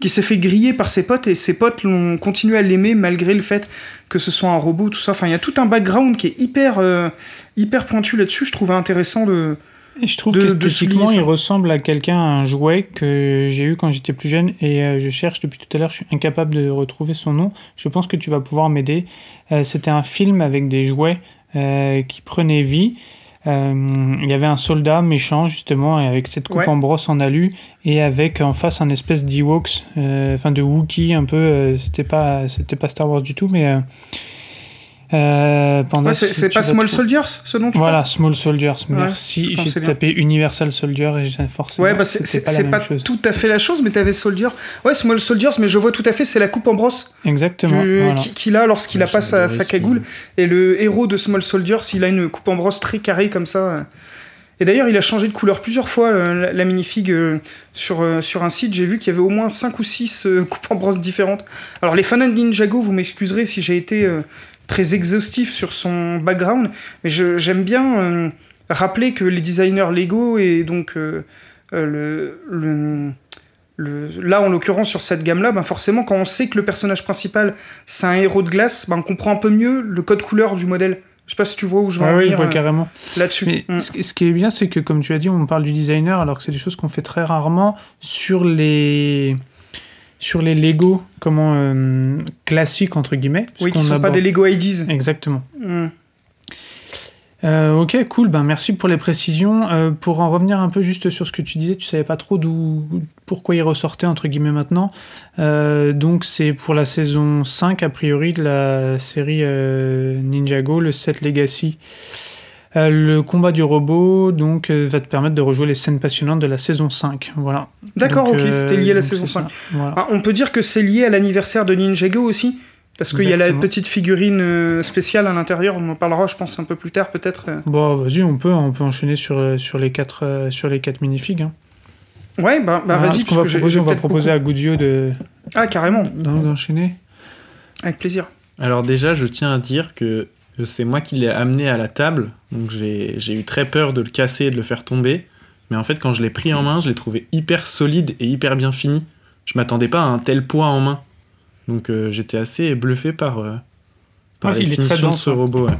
qui s'est fait griller par ses potes et ses potes l'ont continué à l'aimer malgré le fait que ce soit un robot tout ça enfin il y a tout un background qui est hyper euh, hyper pointu là-dessus je trouvais intéressant de je trouve de- qu'esthétiquement, il ressemble à quelqu'un, à un jouet que j'ai eu quand j'étais plus jeune et euh, je cherche depuis tout à l'heure, je suis incapable de retrouver son nom. Je pense que tu vas pouvoir m'aider. Euh, C'était un film avec des jouets euh, qui prenaient vie. Euh, il y avait un soldat méchant justement et avec cette coupe Ouais. en brosse en alu et avec en face un espèce d'Ewoks, enfin de Wookie un peu. c'était pas c'était pas Star Wars du tout, mais euh, Ouais, c'est pas Small Soldiers ce tu voilà, Small Soldiers, Ouais, merci. pensais J'ai bien. tapé Universal Soldier et j'ai forcément. Ouais, bah c'est pas, chose. tout à fait la chose, mais t'avais Soldier. Ouais, Small Soldiers, mais je vois tout à fait, c'est la coupe en brosse Exactement. du- voilà. qui- qu'il a lorsqu'il a Ouais, pas sa, sa cagoule. Et le héros de Small Soldiers, il a une coupe en brosse très carrée comme ça. Et d'ailleurs, il a changé de couleur plusieurs fois, euh, la, la minifig, euh, sur, euh, sur un site. J'ai vu qu'il y avait au moins 5 ou 6 coupes en brosse différentes. Alors, les fans de Ninjago, vous m'excuserez si j'ai été très exhaustif sur son background, mais j'aime bien euh, rappeler que les designers Lego et donc euh, euh, le, le, le- là en l'occurrence sur cette gamme là ben forcément quand on sait que le personnage principal c'est un héros de glace ben on comprend un peu mieux le code couleur du modèle je sais pas si tu vois où je vais Ouais, en oui, je venir vois euh, carrément. là-dessus Mais Mm. ce, ce qui est bien, c'est que, comme tu as dit, on parle du designer, alors que c'est des choses qu'on fait très rarement sur les sur les Lego, comment euh, classiques entre guillemets. oui qui qu'on sont pas des Lego IDs Exactement. Mm. Euh, ok, cool. Ben merci pour les précisions. Euh, pour en revenir un peu juste sur ce que tu disais, tu savais pas trop d'où, pourquoi il ressortait entre guillemets maintenant. Donc c'est pour la saison 5 a priori de la série Ninjago, le 7 Legacy. Euh, le combat du robot donc euh, va te permettre de rejouer les scènes passionnantes de la saison 5. Voilà. d'accord ok euh, c'était lié à la saison c'est 5 ça. Voilà. Ah, on peut dire que c'est lié à l'anniversaire de Ninjago aussi parce qu'il y a la petite figurine spéciale à l'intérieur on en parlera je pense un peu plus tard peut-être. Bon, vas-y, on peut, on peut enchaîner sur, sur les quatre, sur les quatre minifigs. Hein. ouais bah, bah Ah, vas-y ce qu'on parce va proposer, on va proposer à Goudio de, ah carrément d'en- d'enchaîner. Avec plaisir. Alors déjà, je tiens à dire que c'est moi qui l'ai amené à la table, donc j'ai eu très peur de le casser et de le faire tomber. Mais en fait, quand je l'ai pris en main, je l'ai trouvé hyper solide et hyper bien fini. Je m'attendais pas à un tel poids en main. Donc euh, j'étais assez bluffé par, euh, par Ouais, les il est très de ce hein. robot. Ouais.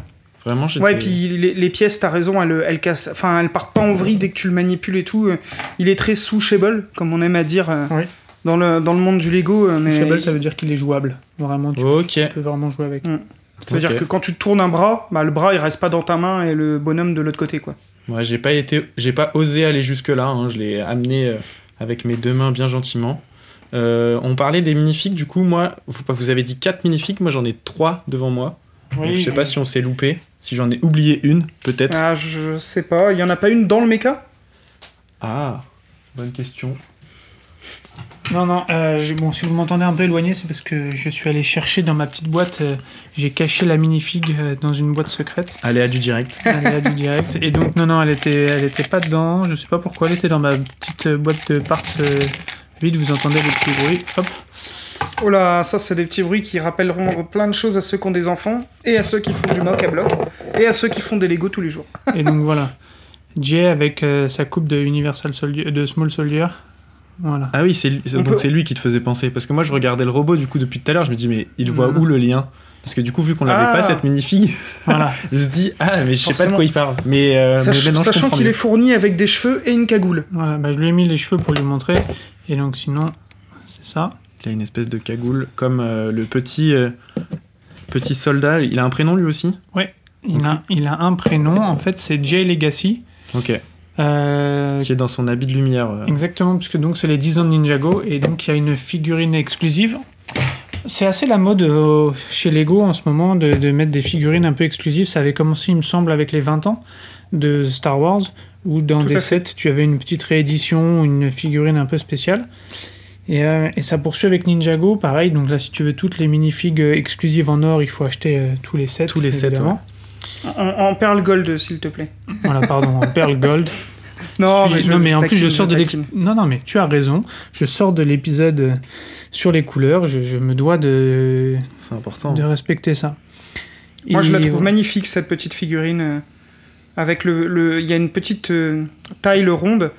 Vraiment. Ouais, et puis les, les pièces, t'as raison, elles, elles cassent. Enfin, elles partent pas en vrille dès que tu le manipules et tout. Euh, Il est très souchable, comme on aime à dire euh, Oui. dans, le, dans le monde du Lego. Mais ça veut dire qu'il est jouable. Vraiment, tu, peux vraiment jouer avec. ça veut dire Ok. que quand tu tournes un bras, bah, le bras il reste pas dans ta main et le bonhomme de l'autre côté, quoi. Ouais, j'ai pas été, j'ai pas osé aller jusque là. Je l'ai amené euh, avec mes deux mains bien gentiment. Euh, on parlait des minifigs. Du coup, moi, vous, vous avez dit 4 minifigs. Moi, j'en ai 3 devant moi. Donc, je sais pas si on s'est loupé. Si j'en ai oublié une, peut-être. Ah, je sais pas. Il y en a pas une dans le méca? Ah, bonne question. Non, non, euh, bon, si vous m'entendez un peu éloigné, c'est parce que je suis allé chercher dans ma petite boîte, euh, j'ai caché la minifig euh, dans une boîte secrète, Allez à du direct. elle est là du direct, et donc non, non, elle était, elle était pas dedans, je sais pas pourquoi, elle était dans ma petite boîte de parts euh, vide, vous entendez les petits bruits, hop, Oh là, ça c'est des petits bruits qui rappelleront plein de choses à ceux qui ont des enfants et à ceux qui font du mock à bloc et à ceux qui font des Lego tous les jours. et donc voilà, Jay avec euh, sa coupe de Universal Soldier, de Small Soldier, voilà. Ah oui, c'est donc c'est lui qui te faisait penser. Parce que moi, je regardais le robot du coup depuis tout à l'heure. Je me dis, mais il voit où le lien? Parce que du coup, vu qu'on l'avait Ah. pas cette minifig, Voilà. je me dis, ah, mais je sais pas de quoi il parle. Mais, euh, Sach- mais sachant qu'il est fourni avec des cheveux et une cagoule. Voilà, bah, je lui ai mis les cheveux pour lui montrer, et donc sinon, c'est ça. Il a une espèce de cagoule, comme euh, le petit, euh, petit soldat. Il a un prénom lui aussi? Il a, il a un prénom, en fait c'est Jay Legacy. Ok. Euh, Qui est dans son habit de lumière. euh. Exactement, puisque donc c'est les 10 ans de Ninjago et donc il y a une figurine exclusive. C'est assez la mode euh, chez Lego en ce moment de, de mettre des figurines un peu exclusives. Ça avait commencé, il me semble, avec les 20 ans de Star Wars, où dans Tout des sets, tu avais une petite réédition, une figurine un peu spéciale. Et, euh, et ça poursuit avec Ninjago, pareil. Donc là, si tu veux toutes les minifigs exclusives en or, il faut acheter euh, tous les sets. Tous les sets, évidemment. En, en perle gold, s'il te plaît. Voilà, pardon, en Pearl Gold. Non, mais, je- non, mais en plus, je sors de je taquine. Non, non, mais tu as raison. Je sors de l'épisode euh, sur les couleurs. Je, je me dois de, C'est important. de respecter ça. Moi, je la trouve magnifique, cette petite figurine. euh, avec le. le- Il y a une petite euh, taille ronde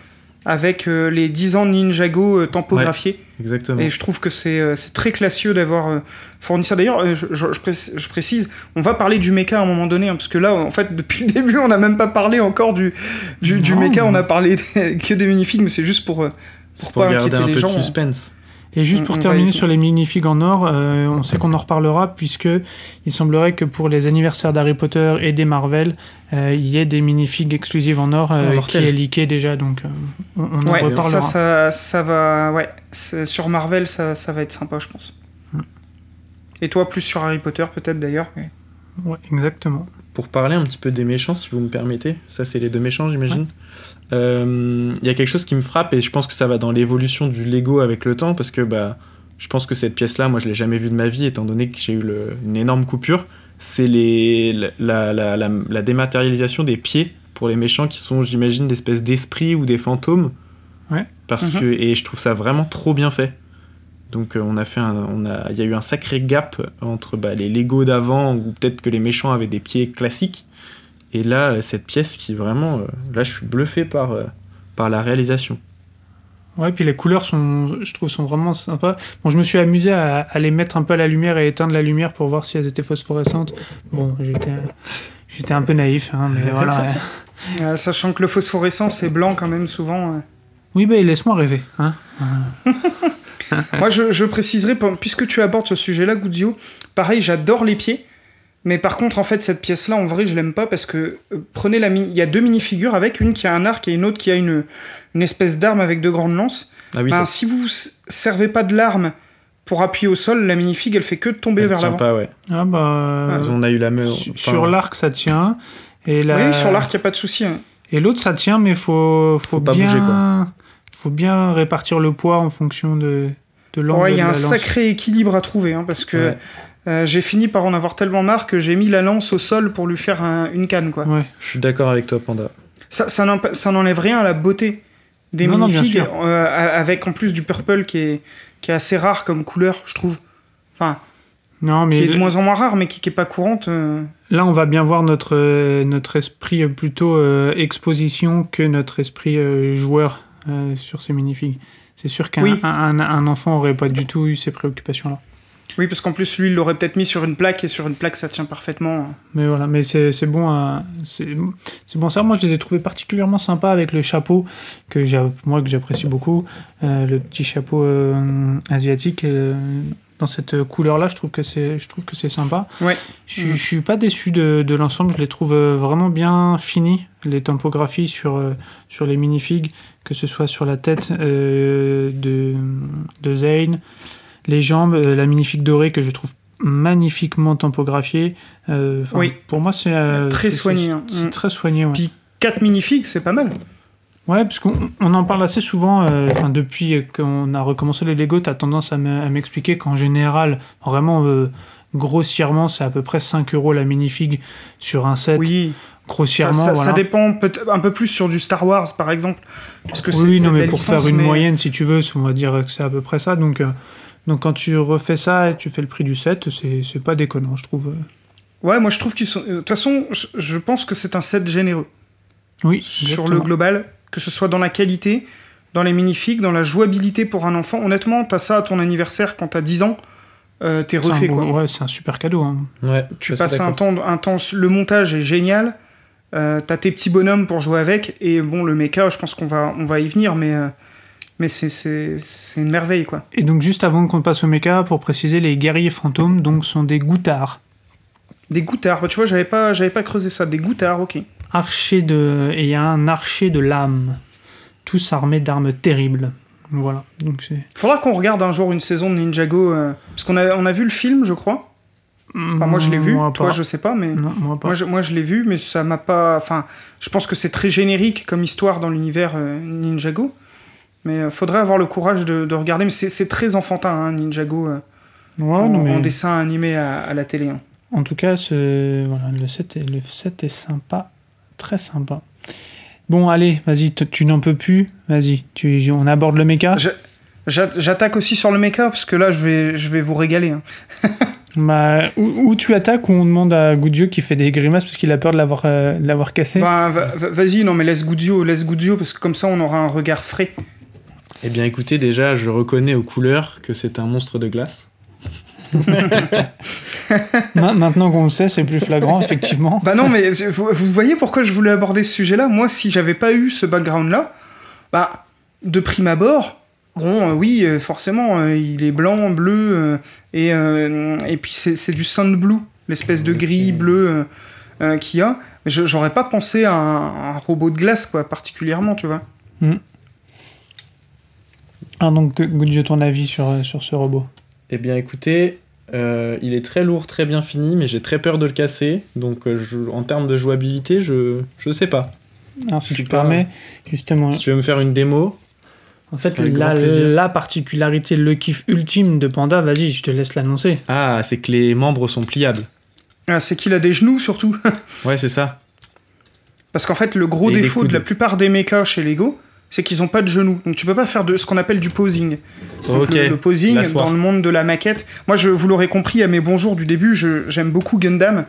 avec euh, les 10 ans de Ninjago euh, tampographiés. Exactement. Et je trouve que c'est euh, très classieux d'avoir euh, fourni ça. D'ailleurs, euh, je, je- je préc- je précise, on va parler du mecha à un moment donné, hein, parce que là, en fait, depuis le début, on n'a même pas parlé encore du, du, du Non, mais- on a parlé que des minifigs, mais c'est juste pour, pour pour pas inquiéter un les peu gens. de suspense. Et juste pour on va terminer sur les minifigs en or, euh, on sait qu'on en reparlera puisque il semblerait que pour les anniversaires d'Harry Potter et des Marvel, euh, il y ait des minifigs exclusives en or euh, Oh, qui est leaké déjà, donc euh, on, on en Ouais, reparlera. ça, ça, ça va. Ouais, sur Marvel, ça, ça va être sympa, je pense. Hmm. Et toi, plus sur Harry Potter, peut-être d'ailleurs. mais- Ouais, exactement. Pour parler un petit peu des méchants, si vous me permettez, ça c'est les deux méchants, j'imagine. Il y a quelque chose qui me frappe et je pense que ça va dans l'évolution du Lego avec le temps parce que bah, je pense que cette pièce-là, moi je l'ai jamais vue de ma vie étant donné que j'ai eu le- une énorme coupure. C'est les, la, la, la, la dématérialisation des pieds pour les méchants qui sont, j'imagine, d'espèces d'esprits ou des fantômes. Ouais. Parce Mhm. que, et je trouve ça vraiment trop bien fait. Donc euh, on a fait un, on a, il y a eu un sacré gap entre bah, les Lego d'avant où peut-être que les méchants avaient des pieds classiques et là euh, cette pièce qui vraiment, euh, là je suis bluffé par euh, par la réalisation. Ouais, puis les couleurs sont, je trouve, sont vraiment sympas. Bon, je me suis amusé à, à les mettre un peu à la lumière et éteindre la lumière pour voir si elles étaient phosphorescentes. Bon, j'étais, j'étais un peu naïf, hein, mais voilà. ouais. Euh, sachant que le phosphorescent, c'est blanc quand même souvent. Oui, ben laisse-moi rêver. Hein. Moi, je, je préciserai, puisque tu abordes ce sujet-là, Guzio, pareil, j'adore les pieds. Mais par contre, en fait, cette pièce-là, en vrai, je l'aime pas parce que euh, prenez la mini. Il y a deux mini-figures avec, une qui a un arc et une autre qui a une, une espèce d'arme avec deux grandes lances. Ah oui, Ben, si vous servez pas de l'arme pour appuyer au sol, la minifig, elle fait que de tomber elle vers l'avant. pas, ouais. Ah bah, On a eu la même. enfin, sur l'arc, ça tient. Et la... Oui, sur l'arc, il a pas de souci. hein. Et l'autre, ça tient, mais faut, faut, Faut pas bien, bouger, quoi. faut bien répartir le poids en fonction de, de l'angle Ouais, il y a un lance. sacré équilibre à trouver, hein, parce que Ouais. Euh, j'ai fini par en avoir tellement marre que j'ai mis la lance au sol pour lui faire un- une canne, quoi. Ouais. Je suis d'accord avec toi, Panda. Ça, ça n'enlève rien à la beauté des Non, minifigs, euh, avec en plus du purple qui est, qui est assez rare comme couleur, je trouve. Enfin, Non, mais qui est de moins en moins rare, mais qui n'est pas courante. euh. là, on va bien voir notre, notre esprit plutôt exposition que notre esprit joueur sur ces minifigs. C'est sûr qu'un Oui. un, un- un enfant aurait pas du tout eu ces préoccupations-là. Oui, parce qu'en plus, lui, il l'aurait peut-être mis sur une plaque, et sur une plaque, ça tient parfaitement. Mais voilà, mais c'est c'est bon, c'est c'est bon ça. Moi, je les ai trouvés particulièrement sympas avec le chapeau que j'ai, moi que j'apprécie beaucoup, euh, le petit chapeau euh, asiatique. euh, dans cette couleur-là, je trouve que c'est, je trouve que c'est sympa. Ouais. Je, suis- je suis pas déçu de, de l'ensemble. Je les trouve euh, vraiment bien finis, les typographies sur sur les minifigs, que ce soit sur la tête de de Zane, les jambes, euh, la minifig dorée que je trouve magnifiquement typographiée. Euh, Oui. Pour moi, c'est euh, Très soigné, c'est- hein. C'est Mm. très soigné. Ouais. Puis 4 minifigs, c'est pas mal. Ouais, parce qu'on on en parle assez souvent. euh, Enfin, depuis qu'on a recommencé les Lego, t'as tendance à me- à m'expliquer qu'en général, vraiment euh, grossièrement, c'est à peu près 5 euros la minifig sur un set. Oui. Grossièrement, ça- voilà. ça dépend un peu plus sur du Star Wars, par exemple. Parce que Oui, non, mais pour licence, faire une mais- moyenne, si tu veux, on va dire que c'est à peu près ça. Donc, euh, donc quand tu refais ça et tu fais le prix du set, c'est c'est pas déconnant, je trouve. Ouais, moi je trouve qu'ils sont. euh, De toute façon, je, pense que c'est un set généreux. Oui, Sur exactement. le global, que ce soit dans la qualité, dans les minifigs, dans la jouabilité pour un enfant. Honnêtement, t'as ça à ton anniversaire quand t'as 10 ans, euh, t'es refait beau- quoi. Ouais, c'est un super cadeau. hein. Ouais, Tu passes un temps, un temps. Le montage est génial. Euh, t'as tes petits bonhommes pour jouer avec. Et bon, le mecha, je pense qu'on va, on va y venir, mais. euh, mais c'est- une merveille, quoi. Et donc, juste avant qu'on passe au mecha, pour préciser, les guerriers fantômes donc, sont des gouttards. Des gouttards, bah, tu vois, j'avais pas, j'avais pas creusé ça. Des gouttards, ok. Archer de... Et il y a un archer de l'âme. Tous armés d'armes terribles. Voilà. Donc, c'est. Faudra qu'on regarde un jour une saison de Ninjago. euh, parce qu'on a, on a vu le film, je crois. Enfin, moi, je l'ai vu. Moi, Toi, pas. je sais pas, mais. Non, moi pas. Moi je, moi, je l'ai vu, mais ça m'a pas. Enfin, je pense que c'est très générique comme histoire dans l'univers euh, Ninjago. Mais euh, faudrait avoir le courage de, de regarder. Mais c'est très enfantin, hein, Ninjago, euh, Ouais, en, non, mais... en dessin animé à, à la télé. hein. En tout cas, ce... voilà, le, set est... le set est sympa. Très sympa. Bon, allez, vas-y, tu n'en peux plus. Vas-y, tu... on aborde le méca. J'attaque aussi sur le mecha, parce que là, je vais, je vais vous régaler. hein. Bah, ou, ou tu attaques ou on demande à Goudjou qui fait des grimaces parce qu'il a peur de l'avoir euh, cassé? Va- va- vas-y, non, mais laisse Goudio, laisse Goudio, parce que comme ça, on aura un regard frais. Eh bien, écoutez, déjà, je reconnais aux couleurs que c'est un monstre de glace. Ma- Maintenant qu'on le sait, c'est plus flagrant, effectivement. Bah non, mais vous, vous voyez pourquoi je voulais aborder ce sujet-là Moi, si j'avais pas eu ce background-là, bah, de prime abord, bon, euh, oui, euh, forcément, euh, il est blanc, bleu, euh, et, euh, et puis c'est c'est du sun blue, l'espèce de gris bleu euh, euh, qu'il y a. J'aurais pas pensé à un, un robot de glace, quoi, particulièrement, tu vois. Ah, donc, Goudjou, ton avis sur, euh, sur ce robot Eh bien, écoutez, euh, il est très lourd, très bien fini, mais j'ai très peur de le casser. Donc, euh, je- en termes de jouabilité, je je sais pas. Alors, si Je tu pas- permets, justement, Si tu veux me faire une démo, en fait, la, particularité, le kiff ultime de Panda, vas-y, je te laisse l'annoncer. ah, c'est que les membres sont pliables. Ah, c'est qu'il a des genoux, surtout. Ouais, c'est ça. Parce qu'en fait, le gros Et défaut de la plupart des mechas chez Lego, c'est qu'ils ont pas de genoux. Donc tu peux pas faire de ce qu'on appelle du posing. Donc, le, le posing dans le monde de la maquette. Moi, je, vous l'aurez compris à mes bonjours du début, j'aime beaucoup Gundam.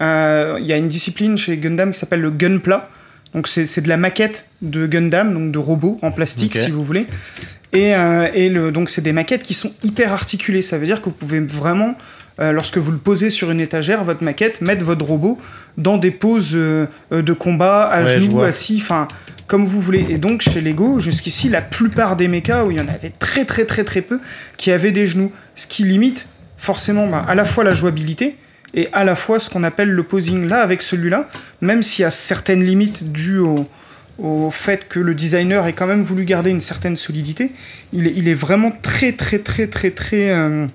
Euh, Il y a une discipline chez Gundam qui s'appelle le Gunpla. Donc c'est de la maquette de Gundam, donc de robots en plastique si vous voulez. Et, euh, et le, donc c'est des maquettes qui sont hyper articulées. Ça veut dire que vous pouvez vraiment, euh, lorsque vous le posez sur une étagère, votre maquette, mettre votre robot dans des poses euh, de combat, à Ouais, genoux, assis, enfin comme vous voulez. Et donc chez Lego, jusqu'ici, la plupart des mechas, où il y en avait très très très très peu, qui avaient des genoux. Ce qui limite forcément bah, à la fois la jouabilité et à la fois ce qu'on appelle le posing. Là, avec celui-là, même s'il y a certaines limites dues au, fait que le designer ait quand même voulu garder une certaine solidité, il est, vraiment très très très très très euh,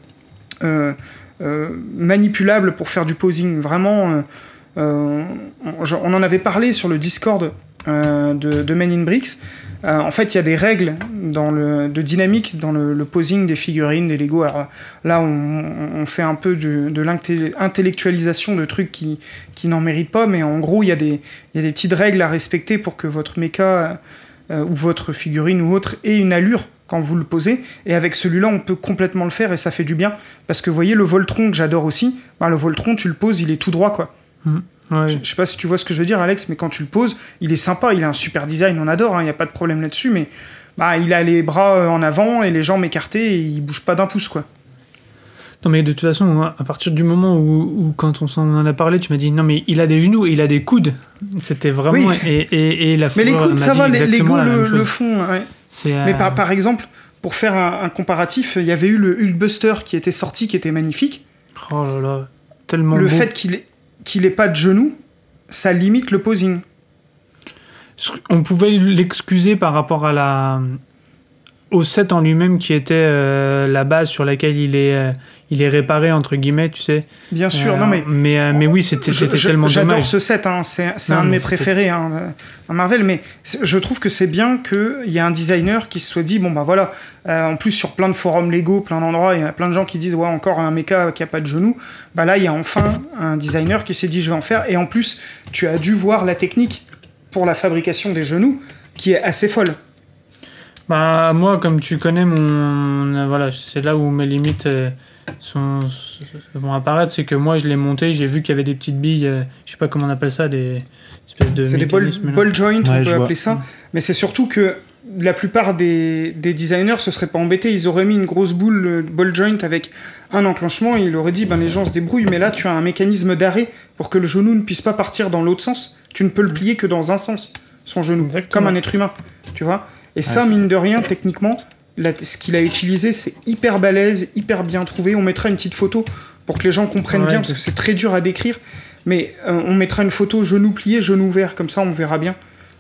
euh, euh, manipulable pour faire du posing. Vraiment, on en avait parlé sur le Discord euh, de, de Men in Bricks. Euh, en fait, il y a des règles de dynamique dans le, posing des figurines, des Lego. Alors là, on, fait un peu de, l'intellectualisation de trucs qui, qui n'en méritent pas, mais en gros, il y, a des, y a des petites règles à respecter pour que votre mecha euh, ou votre figurine ou autre ait une allure quand vous le posez. Et avec celui-là, on peut complètement le faire et ça fait du bien. Parce que vous voyez, le Voltron que j'adore aussi, bah, le Voltron, tu le poses, il est tout droit, quoi. Mm. Ouais. Je, je sais pas si tu vois ce que je veux dire, Alex, mais quand tu le poses, il est sympa, il a un super design, on adore, il n'y a pas de problème là-dessus, mais bah, il a les bras euh, en avant et les jambes écartées et il bouge pas d'un pouce, quoi. Non, mais de toute façon, à partir du moment où, où quand on s'en en a parlé, tu m'as dit non, mais il a des genoux et il a des coudes. C'était vraiment. Oui. Et, et, et la Mais les coudes, ça va, les la même le, le ouais. C'est, euh, Mais par, par exemple, pour faire un, un comparatif, il y avait eu le Hulkbuster qui était sorti, qui était magnifique. Oh là là, tellement le beau. fait qu'il ait, qu'il ait pas de genoux, ça limite le posing. On pouvait l'excuser par rapport à la au set en lui-même qui était euh, la base sur laquelle il est euh, il est réparé entre guillemets, tu sais. Bien sûr, Euh, non mais mais mais oui, c'était tellement J'adore ce set, hein, c'est un de mes préférés hein, dans Marvel, mais je trouve que c'est bien qu'il y ait un designer qui se soit dit, bon bah voilà, en plus sur plein de forums Lego, plein d'endroits, il y a plein de gens qui disent, ouais, encore un mecha qui a pas de genoux, bah là il y a enfin un designer qui s'est dit, je vais en faire, et en plus, tu as dû voir la technique pour la fabrication des genoux, qui est assez folle. Bah moi, comme tu connais mon, euh, voilà, c'est là où mes limites euh, sont, vont apparaître, c'est que moi je l'ai monté, j'ai vu qu'il y avait des petites billes, euh, je sais pas comment on appelle ça, des espèces de C'est des ball, ball joint, on peut appeler ça. Mais c'est surtout que la plupart des, des designers se seraient pas embêtés. Ils auraient mis une grosse boule euh, ball joint avec un enclenchement et ils auraient dit ben les gens se débrouillent. Mais là, tu as un mécanisme d'arrêt pour que le genou ne puisse pas partir dans l'autre sens. Tu ne peux le plier que dans un sens, son genou, Exactement. comme un être humain. Tu vois Et ça, mine de rien, techniquement, la- ce qu'il a utilisé, c'est hyper balèze, hyper bien trouvé. On mettra une petite photo pour que les gens comprennent Ouais, bien, parce que c'est très dur à décrire. Mais euh, on mettra une photo genou plié, genou ouvert, comme ça on verra bien.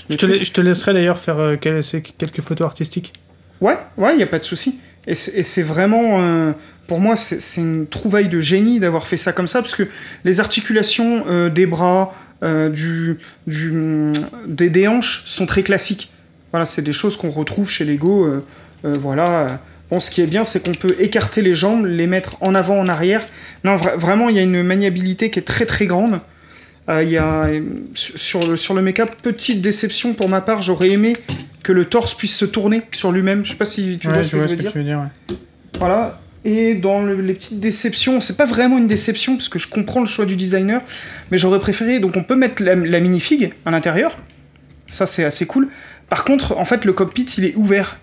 Je te, la- je te laisserai d'ailleurs faire euh, quelques photos artistiques. Ouais, ouais, il y a pas de souci. Et c'est vraiment, euh, pour moi, c'est une trouvaille de génie d'avoir fait ça comme ça, parce que les articulations des bras, du, du, des, des hanches sont très classiques. Voilà, c'est des choses qu'on retrouve chez Lego. euh, euh, voilà. Bon, ce qui est bien, c'est qu'on peut écarter les jambes, les mettre en avant, en arrière. Non, vra- vraiment, il y a une maniabilité qui est très très grande. Euh, Il y a sur le, sur le petite déception pour ma part, j'aurais aimé que le torse puisse se tourner sur lui-même. Je sais pas si tu Ouais, vois je ce que je veux dire. tu veux dire. ouais. Voilà. Et dans le- les petites déceptions, c'est pas vraiment une déception parce que je comprends le choix du designer, mais j'aurais préféré. Donc on peut mettre la, la minifig à l'intérieur. Ça c'est assez cool. Par contre, en fait, le cockpit il est ouvert,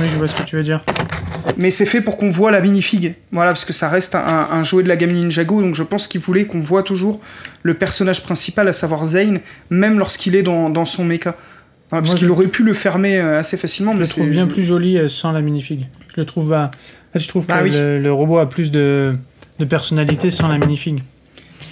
Oui, je vois ce que tu veux dire. mais c'est fait pour qu'on voit la minifig. Voilà, parce que ça reste un, un jouet de la gamme Ninjago, donc je pense qu'il voulait qu'on voit toujours le personnage principal, à savoir Zane, même lorsqu'il est dans, dans son mecha. Voilà, parce qu'il aurait pu le fermer euh, assez facilement, Je mais le trouve bien plus joli euh, sans la minifig. Je le trouve, bah, je trouve que Ah oui. le, le robot a plus de, de personnalité sans la minifig.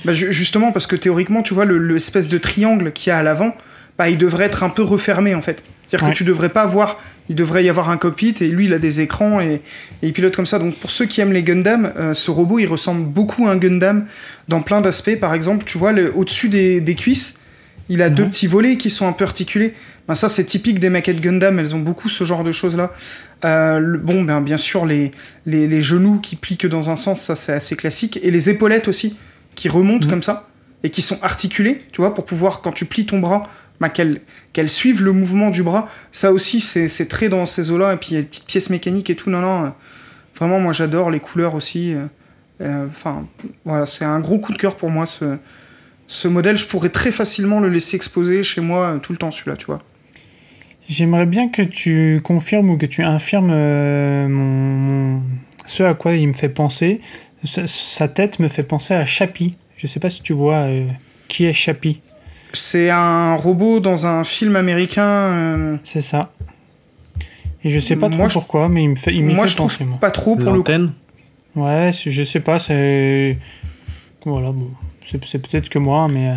Bah, ju- justement, parce que théoriquement, tu vois, le- l'espèce de triangle qu'il y a à l'avant, bah, il devrait être un peu refermé en fait. C'est-à-dire Ouais. que tu devrais pas avoir, il devrait y avoir un cockpit et lui il a des écrans et, et il pilote comme ça. Donc pour ceux qui aiment les Gundam, euh, ce robot il ressemble beaucoup à un Gundam dans plein d'aspects. Par exemple, tu vois, au-dessus des, des cuisses, il a deux petits volets qui sont un peu articulés. Ben, ça c'est typique des maquettes Gundam, elles ont beaucoup ce genre de choses là. bon, ben, bien sûr, les, les, les genoux qui plient que dans un sens, ça c'est assez classique. Et les épaulettes aussi, qui remontent Mhm. comme ça et qui sont articulées, tu vois, pour pouvoir, quand tu plies ton bras, bah, qu'elles suivent le mouvement du bras. Ça aussi, c'est très dans ces eaux-là. Et puis, il y a des petites pièces mécaniques et tout. Non, non, euh, vraiment, moi, j'adore les couleurs aussi. euh, euh, Enfin, voilà, c'est un gros coup de cœur pour moi, ce, modèle. Je pourrais très facilement le laisser exposer chez moi tout le temps, celui-là, tu vois. J'aimerais bien que tu confirmes ou que tu infirmes ce à quoi il me fait penser. Sa, tête me fait penser à Chappie. Je sais pas si tu vois qui est Chappie. C'est un robot dans un film américain. euh, C'est ça. Et je sais pas trop Moi, pourquoi, mais il me fait, il moi, fait je trouve penser. Moi. pas trop pour le coup. Ouais, je sais pas, c'est. Voilà, bon, c'est c'est peut-être que moi, mais. euh,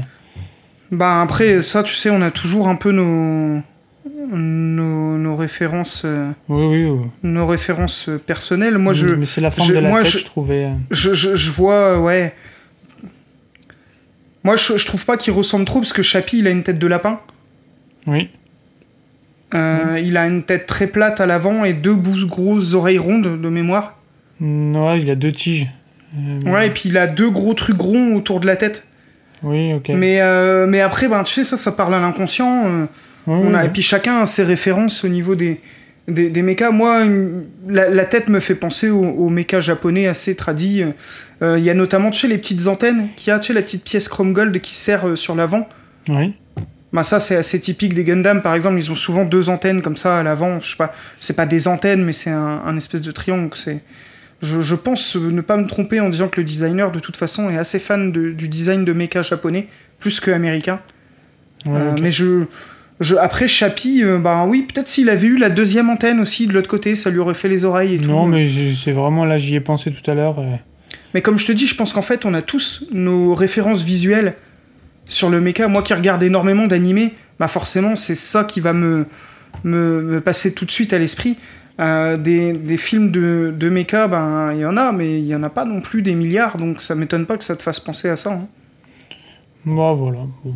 Bah après, ça, tu sais, on a toujours un peu nos, nos, nos références, euh, Oui, oui. oui. nos références personnelles. Moi, je, Mais c'est la forme je- de la moi, tête, je- je, trouvais. je, je, je vois, ouais. Moi, je, je trouve pas qu'il ressemble trop parce que Chappie, il a une tête de lapin. Oui. Euh, Il a une tête très plate à l'avant et deux grosses oreilles rondes de mémoire. Mm, Ouais, il a deux tiges. Euh, Ouais, et puis il a deux gros trucs ronds autour de la tête. Oui, ok. Mais, euh, mais après, ben, tu sais, ça, ça parle à l'inconscient. euh, Oui, on a, oui. Et puis chacun a ses références au niveau des, des, des mechas. Moi, une- la, la tête me fait penser aux, aux mechas japonais assez tradis. Euh, Il y a notamment, tu sais, les petites antennes qu'il y a, tu sais, la petite pièce chrome gold qui sert euh, sur l'avant. Oui. Bah ça c'est assez typique des Gundam par exemple ils ont souvent deux antennes comme ça à l'avant je sais pas c'est pas des antennes mais c'est un, un espèce de triangle c'est je, je pense ne pas me tromper en disant que le designer de toute façon est assez fan de- du design de mecha japonais plus que américain Ouais, Euh, mais je, je après Chappie euh, bah oui peut-être s'il avait eu la deuxième antenne aussi de l'autre côté ça lui aurait fait les oreilles et tout Non, mais j'ai- c'est vraiment là, j'y ai pensé tout à l'heure. euh. Mais comme je te dis, je pense qu'en fait, on a tous nos références visuelles sur le mecha. Moi qui regarde énormément d'animés, bah forcément, c'est ça qui va me, me, me passer tout de suite à l'esprit. Euh, des, des films de, de mecha, ben il y en a, mais il y en a pas non plus des milliards, donc ça m'étonne pas que ça te fasse penser à ça. hein. Bon, voilà. Bon.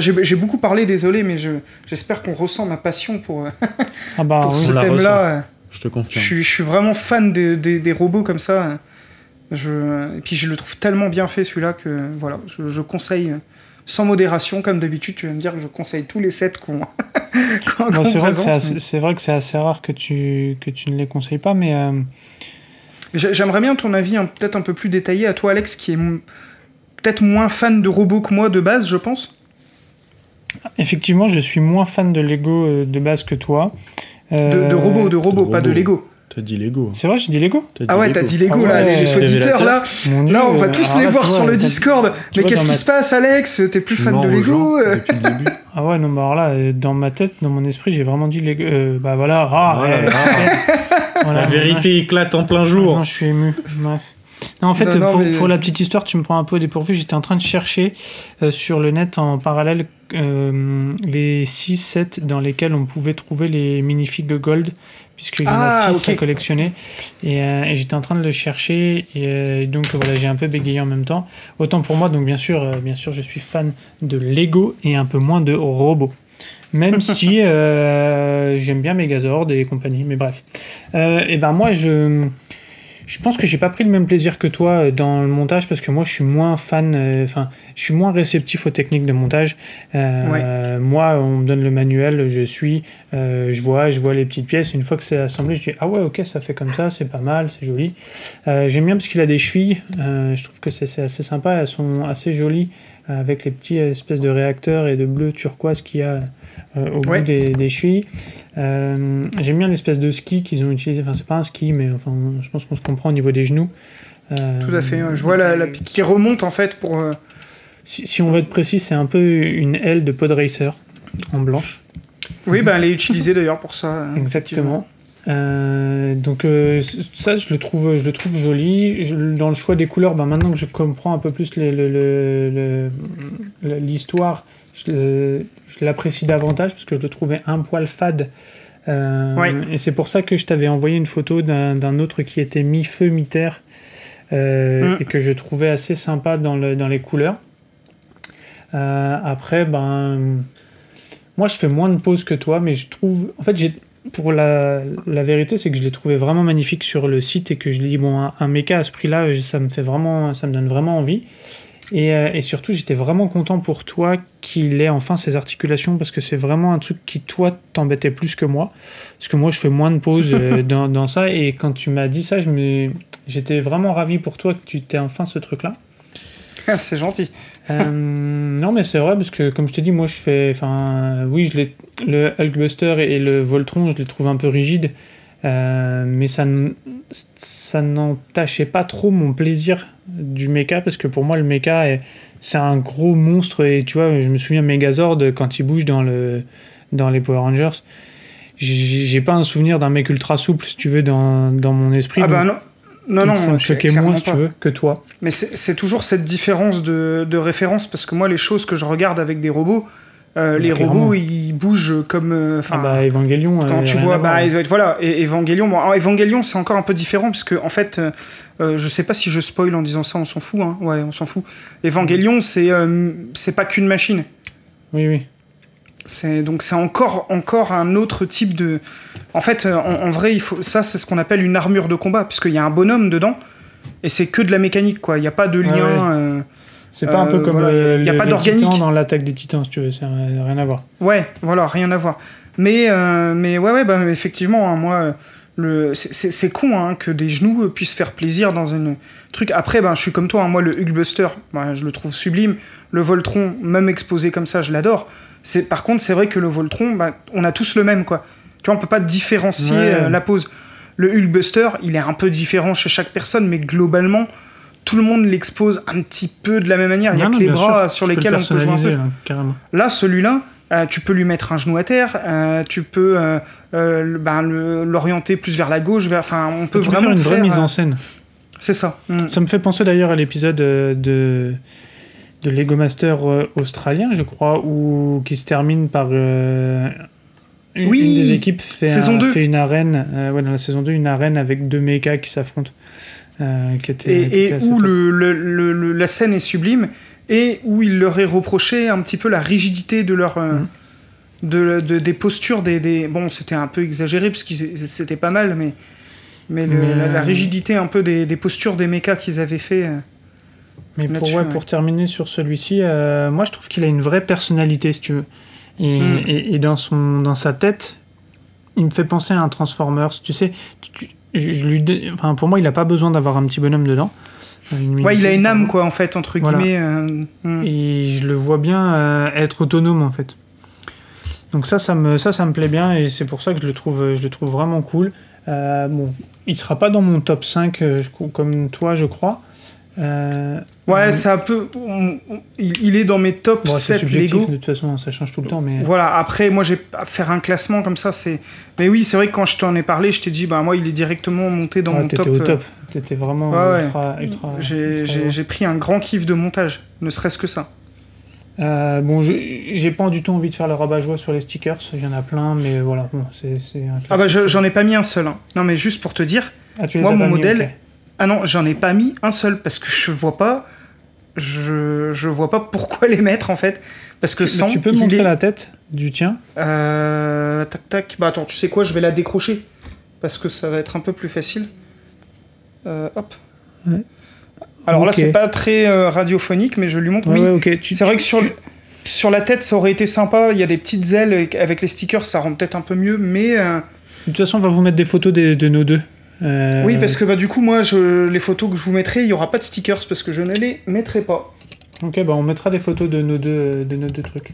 J'ai beaucoup parlé, désolé, mais je- j'espère qu'on ressent ma passion pour, euh, Ah bah pour oui. ce thème-là. Je te confirme. je suis vraiment fan de- de- des robots comme ça. Je, et puis je le trouve tellement bien fait celui-là que voilà, je, je conseille sans modération. Comme d'habitude, tu vas me dire que je conseille tous les sets qu'on qu'on c'est, vrai que c'est, assez, mais- c'est vrai que c'est assez rare que tu, que tu ne les conseilles pas, mais euh, J'ai- J'aimerais bien ton avis hein, peut-être un peu plus détaillé à toi, Alex, qui est peut-être moins fan de robots que moi de base, je pense. Effectivement, je suis moins fan de Lego euh, de base que toi. De, Euh, de robots, de robots, de pas de robots. Lego. T'as dit Lego. C'est vrai, j'ai dit Lego Ah ouais, t'as dit Lego Ah là, ouais, les auditeurs là. Dieu, Là, on va euh, tous alors les voir tu sur le Discord. Mais qu'est-ce qui ma- se passe, Alex? T'es plus fan de Lego gens euh depuis le début. Ah ouais, non, bah alors là, euh, dans ma tête, dans mon esprit, j'ai vraiment dit Lego. euh, bah voilà, ah, Voilà, ouais, ah. voilà, La vérité éclate en plein Ah, jour. Non, je suis ému. Non, en fait, Non, non, pour, mais- pour la petite histoire, tu me prends un peu au dépourvu. J'étais en train de chercher euh, sur le net en parallèle euh, les 6 sets dans lesquels on pouvait trouver les minifigs gold, puisqu'il y en Ah, a 6 ok. à collectionner. Et, euh, et j'étais en train de le chercher. Et euh, donc voilà, j'ai un peu bégayé en même temps. Autant pour moi, donc bien sûr, bien sûr, je suis fan de Lego et un peu moins de robots. Même si j'aime bien Megazord et compagnie, mais bref. Et ben moi, je. Je pense que j'ai pas pris le même plaisir que toi euh, dans le montage parce que moi je suis moins fan, euh, enfin je suis moins réceptif aux techniques de montage. Euh, Moi on me donne le manuel, je suis, euh, je vois, je vois les petites pièces. Une fois que c'est assemblé, je dis ah ouais ok ça fait comme ça, c'est pas mal, c'est joli. J'aime bien parce qu'il a des chevilles. je trouve que c'est assez sympa, elles sont assez jolies avec les petits espèces de réacteurs et de bleu turquoise qu'il y a euh, au Ouais. bout des, des chevilles. Euh, J'aime bien l'espèce de ski qu'ils ont utilisé. Enfin, c'est pas un ski, mais enfin, je pense qu'on se comprend au niveau des genoux. Euh, Tout à fait. Je vois la, la pique qui remonte en fait pour. euh, Si, si on veut être précis, c'est un peu une aile de pod racer en blanche. Oui, ben elle est utilisée d'ailleurs pour ça. Exactement. Euh, donc euh, ça, je le trouve, je le trouve joli. Je- dans le choix des couleurs, ben, maintenant que je comprends un peu plus l'histoire, je, l'apprécie davantage parce que je le trouvais un poil fade. Euh, Ouais. Et c'est pour ça que je t'avais envoyé une photo d'un autre qui était mi-feu, mi-terre euh, Mm. et que je trouvais assez sympa dans, le, dans les couleurs. Après, ben, moi je fais moins de pauses que toi, mais je trouve. En fait, j'ai. Pour la, la vérité, c'est que je l'ai trouvé vraiment magnifique sur le site et que je dis bon, un, un mecha à ce prix-là, ça me fait vraiment, ça me donne vraiment envie. Et, euh, et surtout, j'étais vraiment content pour toi qu'il ait enfin ses articulations parce que c'est vraiment un truc qui, toi, t'embêtait plus que moi. Parce que moi, je fais moins de pauses euh, dans, dans ça. Et quand tu m'as dit ça, j'étais vraiment ravi pour toi que tu t'aies enfin ce truc-là. Ah, c'est gentil. Euh, non, mais c'est vrai, parce que comme je t'ai dit, moi je fais. Enfin, oui, je le Hulkbuster et le Voltron, je les trouve un peu rigides, euh, mais ça, n'entachait pas trop mon plaisir du mecha, parce que pour moi, le mecha, est- c'est un gros monstre, et tu vois, je me souviens Megazord quand il bouge dans, le, dans les Power Rangers. J'ai j'ai pas un souvenir d'un mec ultra souple, si tu veux, dans, dans mon esprit. Ah bah donc- non. Non, non, ça me choquait moins, si tu veux, que toi. Mais c'est toujours cette différence de, de référence parce que moi, les choses que je regarde avec des robots, euh, les clairement. robots ils bougent comme. euh, Ah bah, Evangelion. quand euh, tu vois, bah, et- voilà, et Evangelion, bon, alors, Evangelion c'est encore un peu différent parce que en fait, euh, je sais pas si je spoil en disant ça, on s'en fout, hein. ouais, on s'en fout. Evangelion, c'est c'est pas qu'une machine. Oui, oui. C'est donc c'est encore encore un autre type de. En fait, euh, en, en vrai, il faut ça, c'est ce qu'on appelle une armure de combat, puisqu'il y a un bonhomme dedans et c'est que de la mécanique, quoi. Il n'y a pas de lien. ouais. euh, C'est pas un peu Euh, comme voilà, euh, y a le- pas d'organique. Dans l'attaque des titans, si tu veux, ça n'a rien à voir. Ouais, voilà, rien à voir. Mais, euh, mais ouais, ouais, bah, effectivement, hein, moi, le, c'est- c'est c'est con hein, que des genoux puissent faire plaisir dans une truc. Après, ben, je suis comme toi, hein, moi, le Hulkbuster, bah, je le trouve sublime. Le Voltron, même exposé comme ça, je l'adore. C'est Par contre, c'est vrai que le Voltron, bah, on a tous le même, quoi. Tu vois, on peut pas différencier Ouais. euh, la pose. Le Hulkbuster, il est un peu différent chez chaque personne, mais globalement, tout le monde l'expose un petit peu de la même manière. Il y a Non, que les bras sûr, sur tu lesquels le on peut jouer un peu. personnaliser, là, celui-là, euh, tu peux lui mettre un genou à terre, euh, tu peux euh, ben, l'orienter plus vers la gauche, vers, enfin, on peut Tu peux vraiment faire une vraie faire, mise en scène. C'est ça. Mm. Ça me fait penser d'ailleurs à l'épisode de, de Lego Master euh, australien, je crois, où, qui se termine par. euh, une, Oui, une des équipes fait, saison un- 2. fait une arène, euh, ouais, dans la saison 2, une arène avec deux mechas qui s'affrontent. euh, qui était, qui Et, et était assez où le, le- le- la scène est sublime et où il leur est reproché un petit peu la rigidité de leur. Mhm. de, de- des postures des, des- bon c'était un peu exagéré parce que c'était pas mal mais mais, Mais, la, la rigidité un peu des, des postures des mechas qu'ils avaient fait Mais pour, ouais, ouais. pour terminer sur celui-ci, euh, moi je trouve qu'il a une vraie personnalité, si tu veux. Et, Mm. et- et dans, son, dans sa tête, il me fait penser à un Transformers. Tu sais, tu- tu- je, je lui, dé- enfin, pour moi, il n'a pas besoin d'avoir un petit bonhomme dedans. Euh, ouais il a une âme pardon. quoi en fait entre Voilà. guillemets euh, mm. Et je le vois bien euh, être autonome en fait. Donc ça, ça me, ça, ça me plaît bien et c'est pour ça que je le trouve, je le trouve vraiment cool. Euh, bon, il sera pas dans mon top 5 euh, je- comme toi, je crois. Euh, Ouais, Mm. c'est un peu. on- on- il, il est dans mes top bon, c'est 7 subjectif, Lego. de toute façon, ça change tout le temps, mais Voilà, après, moi, j'ai faire un classement comme ça, c'est. Mais oui, c'est vrai que quand je t'en ai parlé, je t'ai dit, bah, moi, il est directement monté dans Ouais, mon t'étais top. au euh, top. T'étais vraiment Ouais, ouais. ultra, ultra. J'ai ultra pris un grand kiff de montage, ne serait-ce que ça. Euh, bon, j'ai pas du tout envie de faire le rabat-joie sur les stickers. Il y en a plein, mais voilà, bon, c'est un Ah bah, j'en ai pas mis un seul. hein. Non, mais juste pour te dire. Ah, tu les moi, as mon mis, modèle-. Ah non, j'en ai pas mis un seul parce que je vois pas. Je, je vois pas pourquoi les mettre en fait. Parce que Tu- sans. tu peux montrer est- la tête du tien? Euh, tac tac. Bah attends, tu sais quoi, je vais la décrocher. Parce que ça va être un peu plus facile. Euh, hop. Ouais. Alors là, c'est pas très euh, radiophonique, mais je lui montre. Ouais, oui, ouais, c'est vrai que sur, tu- sur la tête, ça aurait été sympa. Il y a des petites ailes avec les stickers, ça rend peut-être un peu mieux. Mais euh, De toute façon, on va vous mettre des photos des- de, nos deux. Euh, oui, parce que bah, du coup, moi, je, les photos que je vous mettrai, il y aura pas de stickers parce que je ne les mettrai pas. Ok, bah on mettra des photos de nos deux, de nos deux trucs,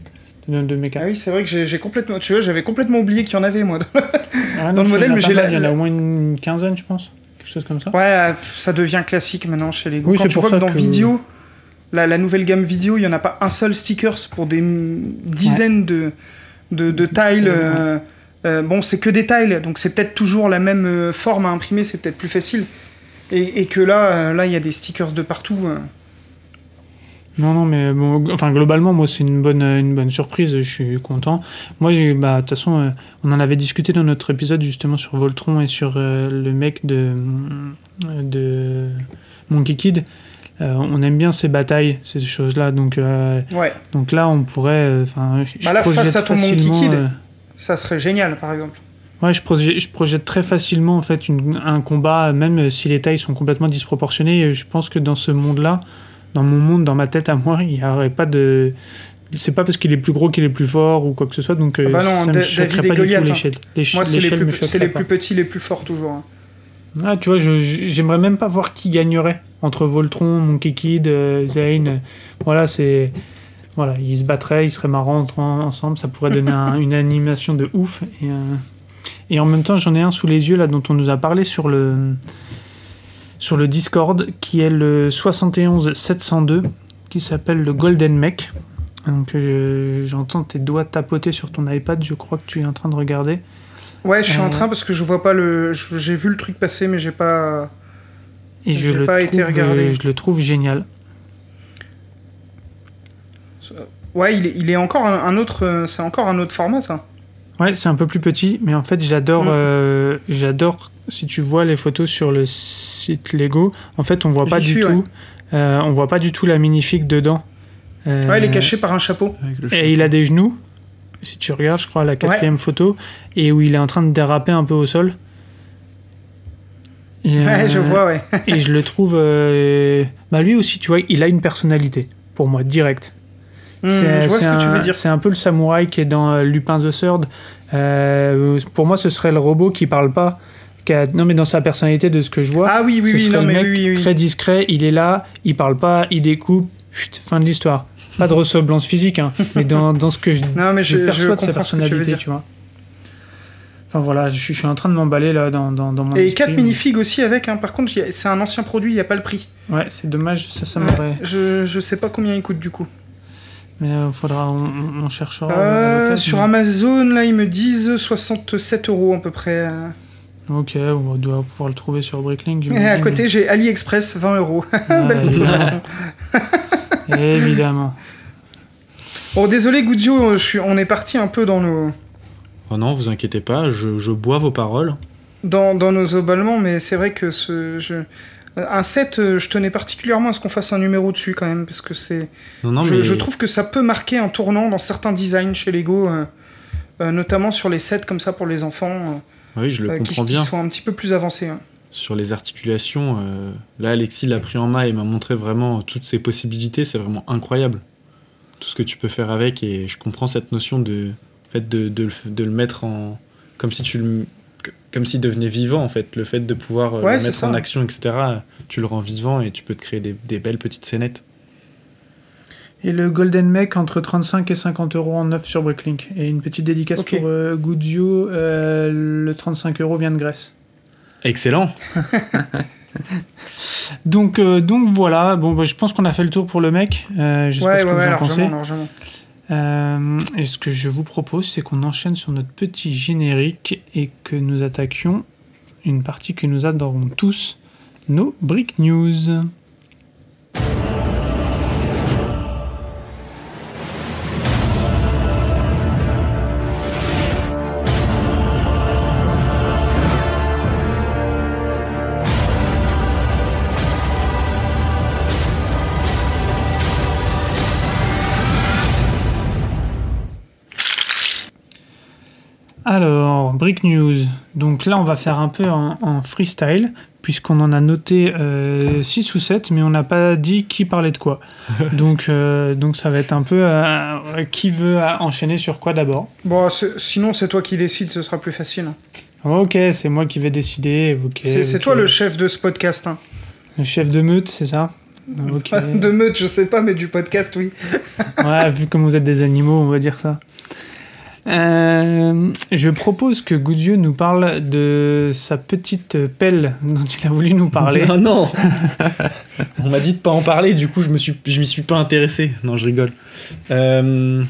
de nos deux mécas. Ah oui, c'est vrai que j'ai complètement. Tu vois, j'avais complètement oublié qu'il y en avait, moi. Ah, dans le il y en a modèle, mais j'ai la- Il y en a au moins une quinzaine, je pense. Quelque chose comme ça. Ouais, euh, ça devient classique maintenant chez Lego. Oui, Quand tu pour vois ça que dans que- vidéo, la, la nouvelle gamme vidéo, il n'y en a pas un seul stickers pour des dizaines de, de, de tiles. euh, euh, bon, c'est que des tiles, donc c'est peut-être toujours la même euh, forme à imprimer, c'est peut-être plus facile. Et, et que là, euh, là, il y a des stickers de partout. Non, non, mais bon, enfin, globalement, moi, c'est une bonne, une bonne surprise. Je suis content. Moi, bah, de toute façon, euh, on en avait discuté dans notre épisode justement sur Voltron et sur euh, le mec de, de Monkey Kid. Euh, on aime bien ces batailles, ces choses-là. Donc, Ouais, donc là, on pourrait. Bah là, face à ton Monkey Kid, ça serait génial, par exemple. Ouais, je projette, je projette très facilement en fait une- un combat, même si les tailles sont complètement disproportionnées. Je pense que dans ce monde-là, dans mon monde, dans ma tête à moi, il n'y aurait pas de. C'est pas parce qu'il est plus gros qu'il est plus fort ou quoi que ce soit, donc euh, Ah bah non, ça me choquerait pas du Goliath, tout hein. l'échelle. L'éch- Moi, c'est les, plus, c'est les plus petits, les plus forts, toujours. hein. Ah, tu vois, j'aimerais même pas voir qui gagnerait entre Voltron, Monkey Kid, euh, Zane. euh, Voilà, c'est. Voilà, ils se battraient, ils seraient marrants ensemble, ça pourrait donner un- une animation de ouf. Et, euh, et en même temps, j'en ai un sous les yeux là dont on nous a parlé sur le, sur le Discord, qui est le 71702, qui s'appelle le Golden Mech. Donc je- j'entends tes doigts tapoter sur ton iPad, je crois que tu es en train de regarder. Ouais, je suis en Euh. train parce que je vois pas le. J'ai vu le truc passer, mais j'ai pas. Et je J'ai le, pas trouve, été regardé. je le trouve génial. Ouais, il est, il est encore un, un autre. euh, C'est encore un autre format, ça. Ouais, c'est un peu plus petit, mais en fait, j'adore, Mm. euh, j'adore. Si tu vois les photos sur le site Lego, en fait, on voit pas du suis, tout, euh, on voit pas du tout la minifig dedans. Euh, Ouais, il est caché par un chapeau. Et il a des genoux. Si tu regardes, je crois, la quatrième photo, et où il est en train de déraper un peu au sol. Et, Ouais, je vois, ouais. et je le trouve. euh, Bah lui aussi, tu vois, il a une personnalité. pour moi, direct. C'est- je vois ce que tu un- veux dire. C'est un peu le samouraï qui est dans euh, Lupin the Third. Euh, pour moi, ce serait le robot qui parle pas. qui a- Non, mais dans sa personnalité, de ce que je vois. Ah oui, oui, ce oui, serait non, le mais mec oui, oui, oui. très discret. Il est là, il parle pas, il découpe. chut, fin de l'histoire. Pas de ressemblance physique, hein, mais dans, dans ce que je, Non, mais je je, je perçois de sa tu personnalité, tu vois. Enfin voilà, je, suis- en train de m'emballer là dans, dans, dans mon Et esprit, 4 mais- minifigs aussi avec, hein. par contre, c'est un ancien produit, il n'y a pas le prix. Ouais, c'est dommage, ça, ça m'aurait. je, je sais pas combien il coûte du coup. Mais euh, faudra, on, cherchera. Euh, peut-être, sur mais- Amazon, là, ils me disent 67 euros à peu près. euh. Ok, on doit pouvoir le trouver sur Bricklink. Et à côté, j'ai AliExpress, 20 euros. Belle contrefaçon. Évidemment. Bon, désolé, Goudio, je suis- on est parti un peu dans nos, Oh non, vous inquiétez pas, je, je bois vos paroles. dans, dans nos obalements, mais c'est vrai que ce, je, un set, euh, je tenais particulièrement à ce qu'on fasse un numéro dessus quand même, parce que c'est. Non, non, je, mais je trouve que ça peut marquer un tournant dans certains designs chez Lego, euh, euh, notamment sur les sets comme ça pour les enfants, oui, je le euh, qui, sont un petit peu plus avancés. hein. Sur les articulations, euh, là, Alexis l'a pris en main et m'a montré vraiment toutes ses possibilités. C'est vraiment incroyable. Tout ce que tu peux faire avec et je comprends cette notion de, en fait, de, de, le- de le mettre en. Comme si tu le. Comme s'il devenait vivant en fait, le fait de pouvoir euh, Ouais, le mettre ça. en action, etc. Tu le rends vivant et tu peux te créer des, des belles petites scénettes. Et le Golden Mech entre 35 et 50 euros en neuf sur Bricklink. Et une petite dédicace Ok. pour euh, Guzio, euh, le 35 euros vient de Grèce. Excellent. Donc, euh, donc voilà, bon, bah, je pense qu'on a fait le tour pour le mec. Euh, je sais pas Ouais, ce que ouais, vous ouais, en largement, pensez. largement. Euh, et ce que je vous propose, c'est qu'on enchaîne sur notre petit générique et que nous attaquions une partie que nous adorons tous, nos Brick News. Brick News. Donc là, on va faire un peu en, en freestyle, puisqu'on en a noté 6 ou 7, mais on n'a pas dit qui parlait de quoi. donc, euh, donc ça va être un peu euh, qui veut euh, enchaîner sur quoi d'abord? Bon, sinon, c'est toi qui décides, ce sera plus facile. hein. Ok, c'est moi qui vais décider. ok, c'est toi le chef de ce podcast. hein. Le chef de meute, c'est ça? De meute, je sais pas, mais du podcast, oui. Ouais, vu comme vous êtes des animaux, on va dire ça. Euh, je propose que Goudieu nous parle de sa petite pelle dont il a voulu nous parler. Ah non On m'a dit de pas en parler, du coup je me suis, je m'y suis pas intéressé. Non, je rigole. Euh,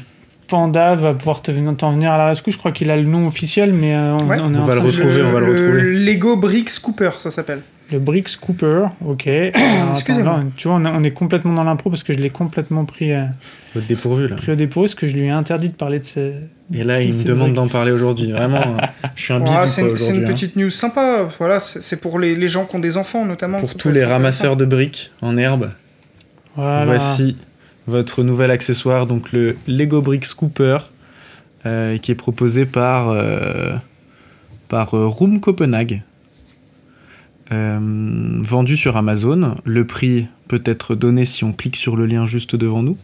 Panda va pouvoir te- t'en venir à la rescousse. Je crois qu'il a le nom officiel, mais euh, on, Ouais. on est On va le retrouver, on va le retrouver. Lego Bricks Cooper, ça s'appelle. Le Brix Cooper, ok. Excusez-moi. tu vois, on, est- on est complètement dans l'impro parce que je l'ai complètement pris, euh, votre dépourvu là. pris au dépourvu parce que je lui ai interdit de parler de ces. Et là, il me demande d'en parler aujourd'hui. Vraiment, euh, je suis un bisou Ah, quoi, c'est une, hein. petite new sympa. Voilà, c'est pour les, les gens qui ont des enfants, notamment. Pour tous les ramasseurs de briques en herbe, Voilà. voici votre nouvel accessoire, donc le Lego Bricks Cooper, euh, qui est proposé par, euh, par euh, Room Copenhague. Euh, vendu sur Amazon. Le prix peut être donné si on clique sur le lien juste devant nous.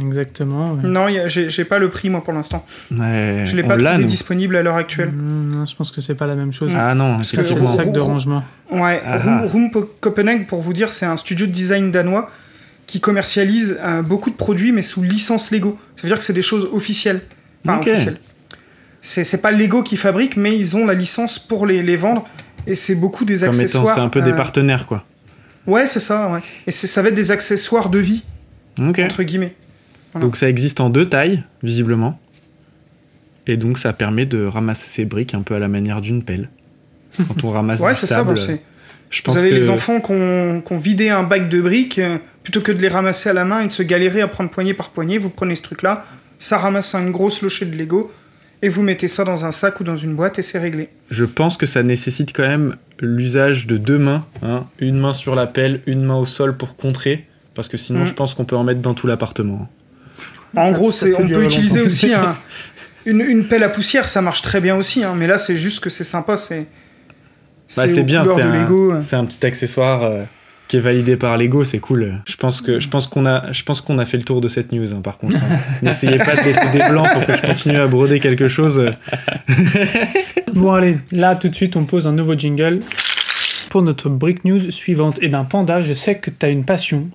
Exactement. ouais. Non, j'ai pas le prix, moi, pour l'instant. Ouais, Je l'ai pas trouvé nous. disponible à l'heure actuelle. Mm, non, je pense que c'est pas la même chose. Ah non, C'est le sac de rangement. Ouais, Ah. Room, Copenhague, pour vous dire, c'est un studio de design danois qui commercialise euh, beaucoup de produits, mais sous licence Lego. Ça veut dire que c'est des choses officielles. Enfin, Ok. officielles. C'est c'est pas Lego qui fabrique, mais ils ont la licence pour les, les vendre. Et c'est beaucoup des Comme accessoires. c'est un peu des euh, partenaires, quoi. Ouais, c'est ça, ouais. Et ça va être des accessoires de vie, Ok. entre guillemets. Voilà. Donc ça existe en deux tailles, visiblement. Et donc ça permet de ramasser ces briques un peu à la manière d'une pelle. Quand on ramasse Ouais, du c'est ça. sable, bon, c'est- je pense Vous avez que les enfants qui ont, qui ont vidé un bac de briques, euh, plutôt que de les ramasser à la main et de se galérer à prendre poignée par poignée, vous prenez ce truc-là, ça ramasse une grosse lochée de Lego, et vous mettez ça dans un sac ou dans une boîte et c'est réglé. je pense que ça nécessite quand même l'usage de deux mains. hein. Une main sur la pelle, une main au sol pour contrer. Parce que sinon, Mm. je pense qu'on peut en mettre dans tout l'appartement. En Ça- gros, ça c'est, peut on peut utiliser longtemps. aussi un- une, une pelle à poussière, ça marche très bien aussi, hein, mais là c'est juste que c'est sympa, c'est. Bah, bien, c'est un petit accessoire euh, qui est validé par Lego, c'est cool. Je pense que je pense qu'on a je pense qu'on a fait le tour de cette news. hein, par contre, hein. n'essayez pas de laisser des blancs pour que je continue à broder quelque chose. Bon allez, là tout de suite on pose un nouveau jingle pour notre break news suivante. Et ben Panda, je sais que tu as une passion,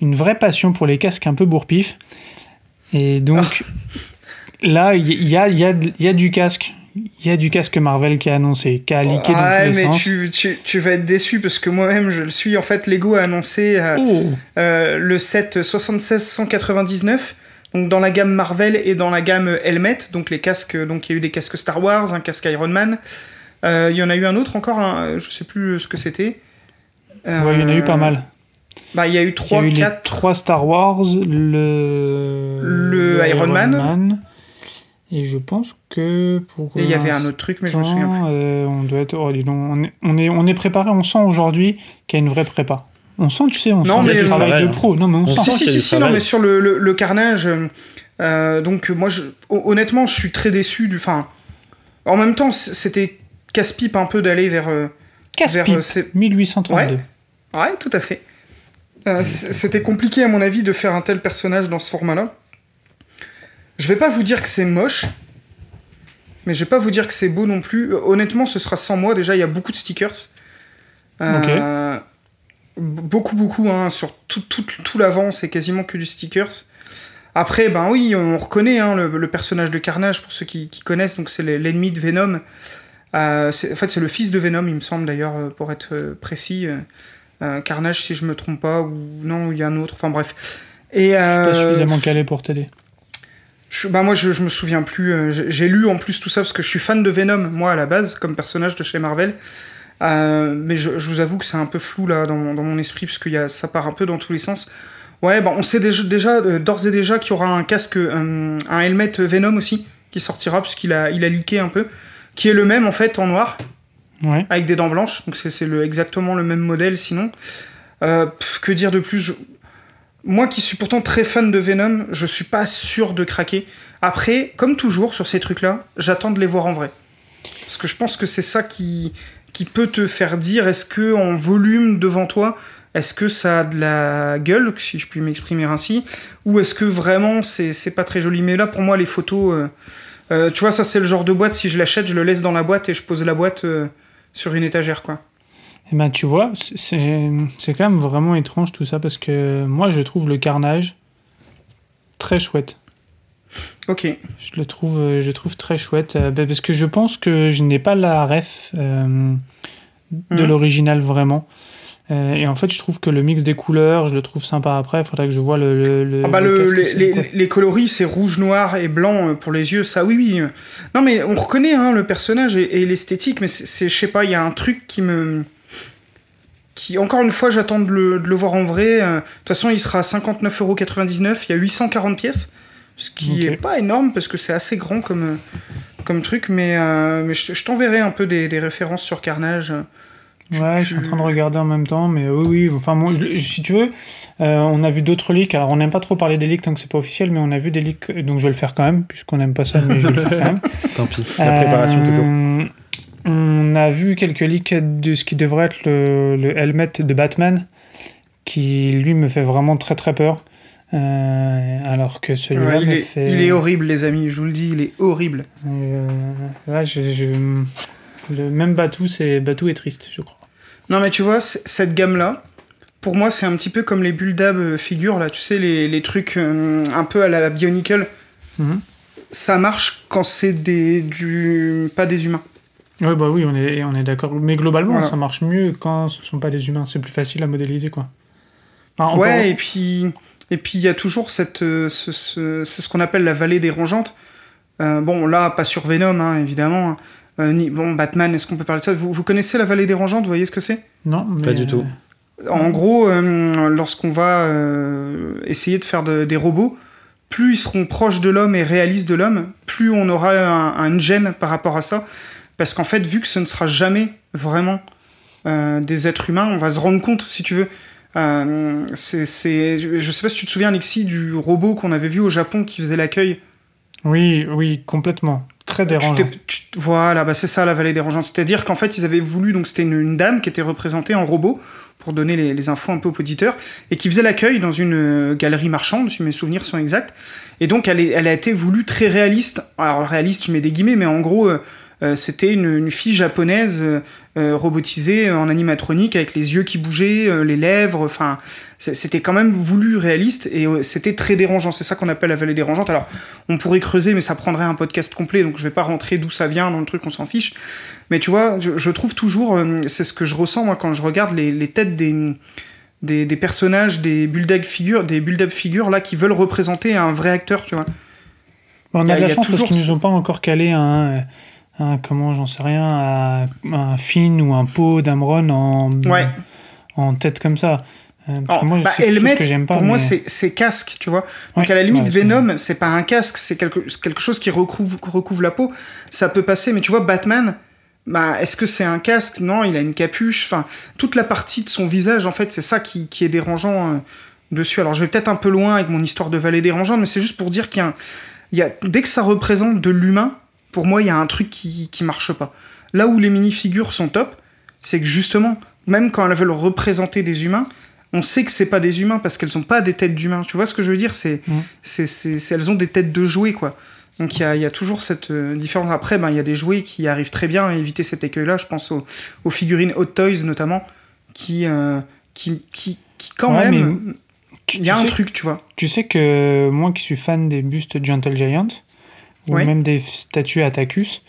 une vraie passion pour les casques un peu bourpif. Et donc là, il y, a, y, a, il y a du casque. Il y a du casque Marvel qui a annoncé, qui a leaké dans tous Ouais, les mais sens. tu, tu, tu vas être déçu parce que moi-même je le suis. En fait, Lego a annoncé euh, Oh, euh, le set 7699, donc dans la gamme Marvel et dans la gamme Helmet, donc les casques. Donc il y a eu des casques Star Wars, un casque Iron Man. Euh, Il y en a eu un autre encore, un- je sais plus ce que c'était. ouais, il y en a eu pas mal. Bah, il y a eu Il y 3, a eu les 4. trois Star Wars, le, Le Iron Man. Et je pense que pour. Et il y avait un autre truc, mais je me souviens plus. euh, on doit être. oh, dis donc, on, est, on, est, on est préparé, on sent aujourd'hui qu'il y a une vraie prépa. On sent, tu sais, on Non, sent mais- le travail travail, de hein. pro. Non, mais on, On sent. Si, si, si, si, non, mais sur le, le, le carnage, euh, euh, donc moi, je, honnêtement, je suis très déçu du. Enfin, en même temps, c'était casse-pipe un peu d'aller vers. euh, vers Casse-pipe, euh, ces- 1832. Ouais, tout à fait. Euh, c- c'était compliqué, à mon avis, de faire un tel personnage dans ce format-là. Je vais pas vous dire que c'est moche, mais je vais pas vous dire que c'est beau non plus. Honnêtement, ce sera sans moi. Déjà, il y a beaucoup de stickers. Euh, Beaucoup, beaucoup, hein, sur tout, tout, tout l'avant, c'est quasiment que du stickers. Après, ben oui, on reconnaît hein, le, le personnage de Carnage, pour ceux qui, qui connaissent, donc c'est l'ennemi de Venom. Euh, en fait, c'est le fils de Venom, il me semble d'ailleurs, euh, pour être précis. Euh, Carnage, si je me trompe pas, ou non, il y a un autre, enfin bref. Et, Pas euh, suffisamment calé pour t'aider. Je- bah moi, je, je me souviens plus. euh, j'ai lu en plus tout ça parce que je suis fan de Venom, moi, à la base, comme personnage de chez Marvel. Euh, mais je, je vous avoue que c'est un peu flou là dans, mon- dans mon esprit parce que y a, ça part un peu dans tous les sens. Ouais, bah, on sait déjà, déjà euh, d'ores et déjà qu'il y aura un casque, un, un helmet Venom aussi qui sortira puisqu'il a, il a leaké un peu, qui est le même en fait en noir Ouais. avec des dents blanches. Donc c'est c'est le, exactement le même modèle sinon. Euh, pff, que dire de plus? Je- Moi qui suis pourtant très fan de Venom, je suis pas sûr de craquer. Après, comme toujours sur ces trucs-là, j'attends de les voir en vrai. Parce que je pense que c'est ça qui, peut te faire dire est-ce que en volume devant toi, est-ce que ça a de la gueule, si je puis m'exprimer ainsi, ou est-ce que vraiment c'est c'est pas très joli. Mais là, pour moi, les photos, euh, euh, tu vois, ça c'est le genre de boîte, si je l'achète, je le laisse dans la boîte et je pose la boîte euh, sur une étagère, quoi. Et ben, tu vois, c'est- quand même vraiment étrange tout ça parce que moi, je trouve le carnage très chouette. Ok. Je le trouve, euh, je trouve très chouette euh, bah, parce que je pense que je n'ai pas la ref euh, de Mhm. l'original vraiment. Euh, et en fait, je trouve que le mix des couleurs, je le trouve sympa après. Il faudrait que je vois le. le, le- Ah bah le les, les- coloris, c'est rouge, noir et blanc pour les yeux, ça oui, oui. Non mais on reconnaît hein, le personnage et, et l'esthétique, mais c'est, je sais pas, il y a un truc qui me... Qui, encore une fois, j'attends de le, de le voir en vrai. euh, De toute façon, il sera à 59,99€, il y a 840 pièces, ce qui Ok. est pas énorme parce que c'est assez grand comme, euh, comme truc, mais, euh, mais je, je t'enverrai un peu des, des références sur Carnage. Ouais, je suis en train de regarder en même temps, mais oui, oui. Enfin, moi, je- si tu veux, euh, on a vu d'autres leaks. Alors, on n'aime pas trop parler des leaks tant que c'est pas officiel, mais on a vu des leaks, donc je vais le faire quand même, puisqu'on n'aime pas ça, mais je vais le faire quand même. Tant pis. La préparation Euh, toujours. On a vu quelques leaks de ce qui devrait être le, le helmet de Batman, qui lui me fait vraiment très très peur. Euh, alors que celui-là Ouais, il, fait. il est horrible, les amis, je vous le dis, il est horrible. Euh, là, je, je- le même Batou, c'est Batou est triste, je crois. Non, mais tu vois, cette gamme-là, pour moi, c'est un petit peu comme les Buldab euh, figures, là, tu sais, les, les trucs euh, un peu à la Bionicle. Mhm. Ça marche quand c'est des, du, pas des humains. Oui, bah oui, on est, on est d'accord. Mais globalement, Voilà. ça marche mieux quand ce sont pas des humains. C'est plus facile à modéliser, quoi. Enfin, encore- Ouais, et puis et puis il y a toujours cette, euh, ce, ce- c'est ce qu'on appelle la vallée dérangeante. Euh, bon, là, pas sur Venom, hein, évidemment. hein. Euh, ni, bon, Batman, est-ce qu'on peut parler de ça? Vous, vous connaissez la vallée dérangeante Vous voyez ce que c'est? Non, mais, Pas du tout. En gros, euh, lorsqu'on va euh, essayer de faire de- des robots, plus ils seront proches de l'homme et réalistes de l'homme, plus on aura un, un gêne par rapport à ça. Parce qu'en fait, vu que ce ne sera jamais vraiment euh, des êtres humains, on va se rendre compte, si tu veux. Euh, c'est, c'est- je sais pas si tu te souviens, Alexis, du robot qu'on avait vu au Japon qui faisait l'accueil. Oui, oui, complètement. Très dérangeant. tu- voilà, bah c'est ça la vallée dérangeante. C'est-à-dire qu'en fait, ils avaient voulu, donc c'était une, une dame qui était représentée en robot, pour donner les, les, infos un peu aux auditeurs, et qui faisait l'accueil dans une euh, galerie marchande, si mes souvenirs sont exacts. Et donc, elle, est, elle a été voulue très réaliste. Alors, réaliste, je mets des guillemets, mais en gros, euh, c'était une, une, fille japonaise euh, euh, robotisée en animatronique avec les yeux qui bougeaient, les lèvres. Enfin, c'était quand même voulu réaliste et c'était très dérangeant. C'est ça qu'on appelle la vallée dérangeante. Alors, on pourrait creuser, mais ça prendrait un podcast complet, donc je vais pas rentrer d'où ça vient dans le truc, on s'en fiche. Mais tu vois, je, je trouve toujours, c'est ce que je ressens moi quand je regarde les, les têtes des des, des, personnages, des build-up figures, des build-up figures là qui veulent représenter un vrai acteur, tu vois. On a, a de la chance toujours... parce qu'ils nous ont pas encore calé un, un comment j'en sais rien, un, un Finn ou un pot d'Amron en, ouais. en tête comme ça. Oh, moi, bah, Helmet, pas, pour mais... moi, c'est casque, tu vois. Donc, ouais, à la limite, ouais, Venom, c'est pas un casque, c'est quelque, quelque chose qui recouvre, recouvre la peau. Ça peut passer, mais tu vois, Batman, bah, est-ce que c'est un casque? Non, il a une capuche. Enfin, toute la partie de son visage, en fait, c'est ça qui, qui, est dérangeant euh, dessus. Alors, je vais peut-être un peu loin avec mon histoire de vallée dérangeante, mais c'est juste pour dire qu'il y a dès que ça représente de l'humain, pour moi, il y a un truc qui, qui marche pas. Là où les minifigures sont top, c'est que justement, même quand elles veulent représenter des humains, on sait que c'est pas des humains parce qu'elles ont pas des têtes d'humains. Tu vois ce que je veux dire? C'est, mmh. c'est, c'est, elles ont des têtes de jouets, quoi. Donc il y a, y a, toujours cette euh, différence. Après, ben, il y a des jouets qui arrivent très bien à éviter cet écueil-là. Je pense aux, aux, figurines Hot Toys notamment, qui, euh, qui, qui, qui, quand ouais, même. Il y a un sais, truc, tu vois. Tu sais que moi qui suis fan des bustes Gentle Giant, ou ouais. même des statues Atacus,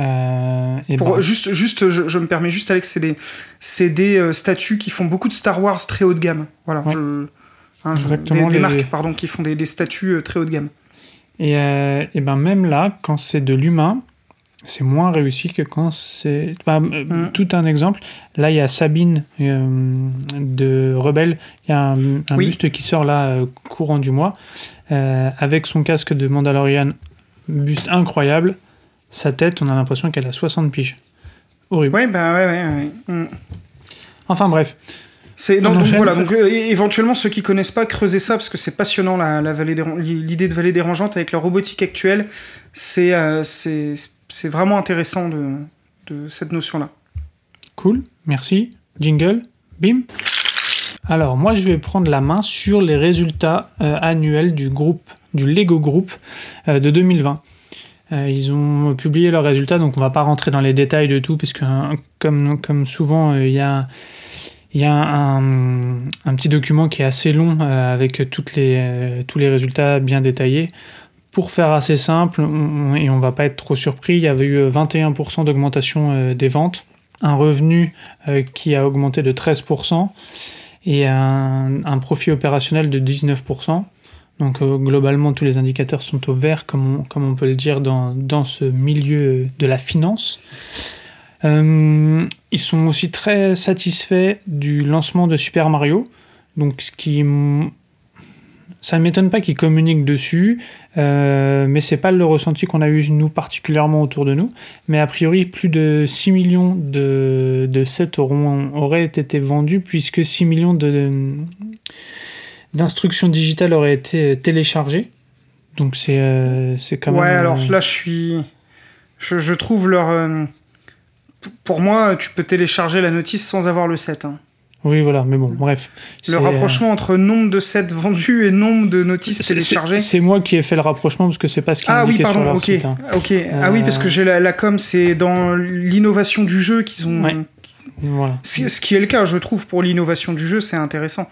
euh, et Pour, ben... juste, juste je, je, me permets juste, Alex, c'est des, c'est des euh, statues qui font beaucoup de Star Wars très haut de gamme. Voilà, ouais. je, hein, je, des, des les... marques pardon, qui font des, des statues euh, très haut de gamme. Et, et, ben même là, quand c'est de l'humain, c'est moins réussi que quand c'est. Bah, mmh. Tout un exemple. Là, il y a Sabine de Rebelle. Il y a un, un oui. buste qui sort là, courant du mois, avec son casque de Mandalorian. Buste incroyable. Sa tête, on a l'impression qu'elle a 60 piges. Horrible. Ouais, bah ouais, ouais. ouais. Mmh. Enfin bref. C'est donc, donc, voilà donc euh, éventuellement ceux qui connaissent pas creuser ça parce que c'est passionnant la, la vallée l'idée de vallée dérangeante avec la robotique actuelle c'est euh, c'est c'est vraiment intéressant de, de cette notion là. Cool, merci. Jingle, bim. Alors moi je vais prendre la main sur les résultats euh, annuels du groupe du Lego Group euh, de 2020. Euh, ils ont publié leurs résultats, donc on va pas rentrer dans les détails de tout, puisque hein, comme, comme souvent il y a il y a un, petit document qui est assez long euh, avec les, euh, tous les résultats bien détaillés. Pour faire assez simple, et on va pas être trop surpris, il y avait eu 21% d'augmentation euh, des ventes, un revenu euh, qui a augmenté de 13% et un profit opérationnel de 19%. Donc euh, globalement, tous les indicateurs sont au vert, comme on, peut le dire dans, ce milieu de la finance. Euh, ils sont aussi très satisfaits du lancement de Super Mario. Donc, ce qui. Ça ne m'étonne pas qu'ils communiquent dessus, euh, mais c'est pas le ressenti qu'on a eu nous particulièrement autour de nous. Mais a priori, plus de 6 millions de, de sets auraient été vendus, puisque 6 millions de, d'instructions digitales auraient été téléchargées. Donc c'est euh, quand même. Ouais, alors là, je suis. Je, je trouve leur. Euh pour moi, tu peux télécharger la notice sans avoir le set. Hein. Oui, voilà, mais bon, bref. Le rapprochement euh... entre nombre de sets vendus et nombre de notices téléchargées. C'est moi qui ai fait le rapprochement parce que c'est pas ce qui est ah, indiqué oui, pardon, sur leur ok. site. Hein. Ok. Euh... Ah oui, parce que j'ai la, la, com, c'est dans l'innovation du jeu qu'ils ont. Ouais. Voilà. Ce qui est le cas, je trouve, pour l'innovation du jeu, c'est intéressant.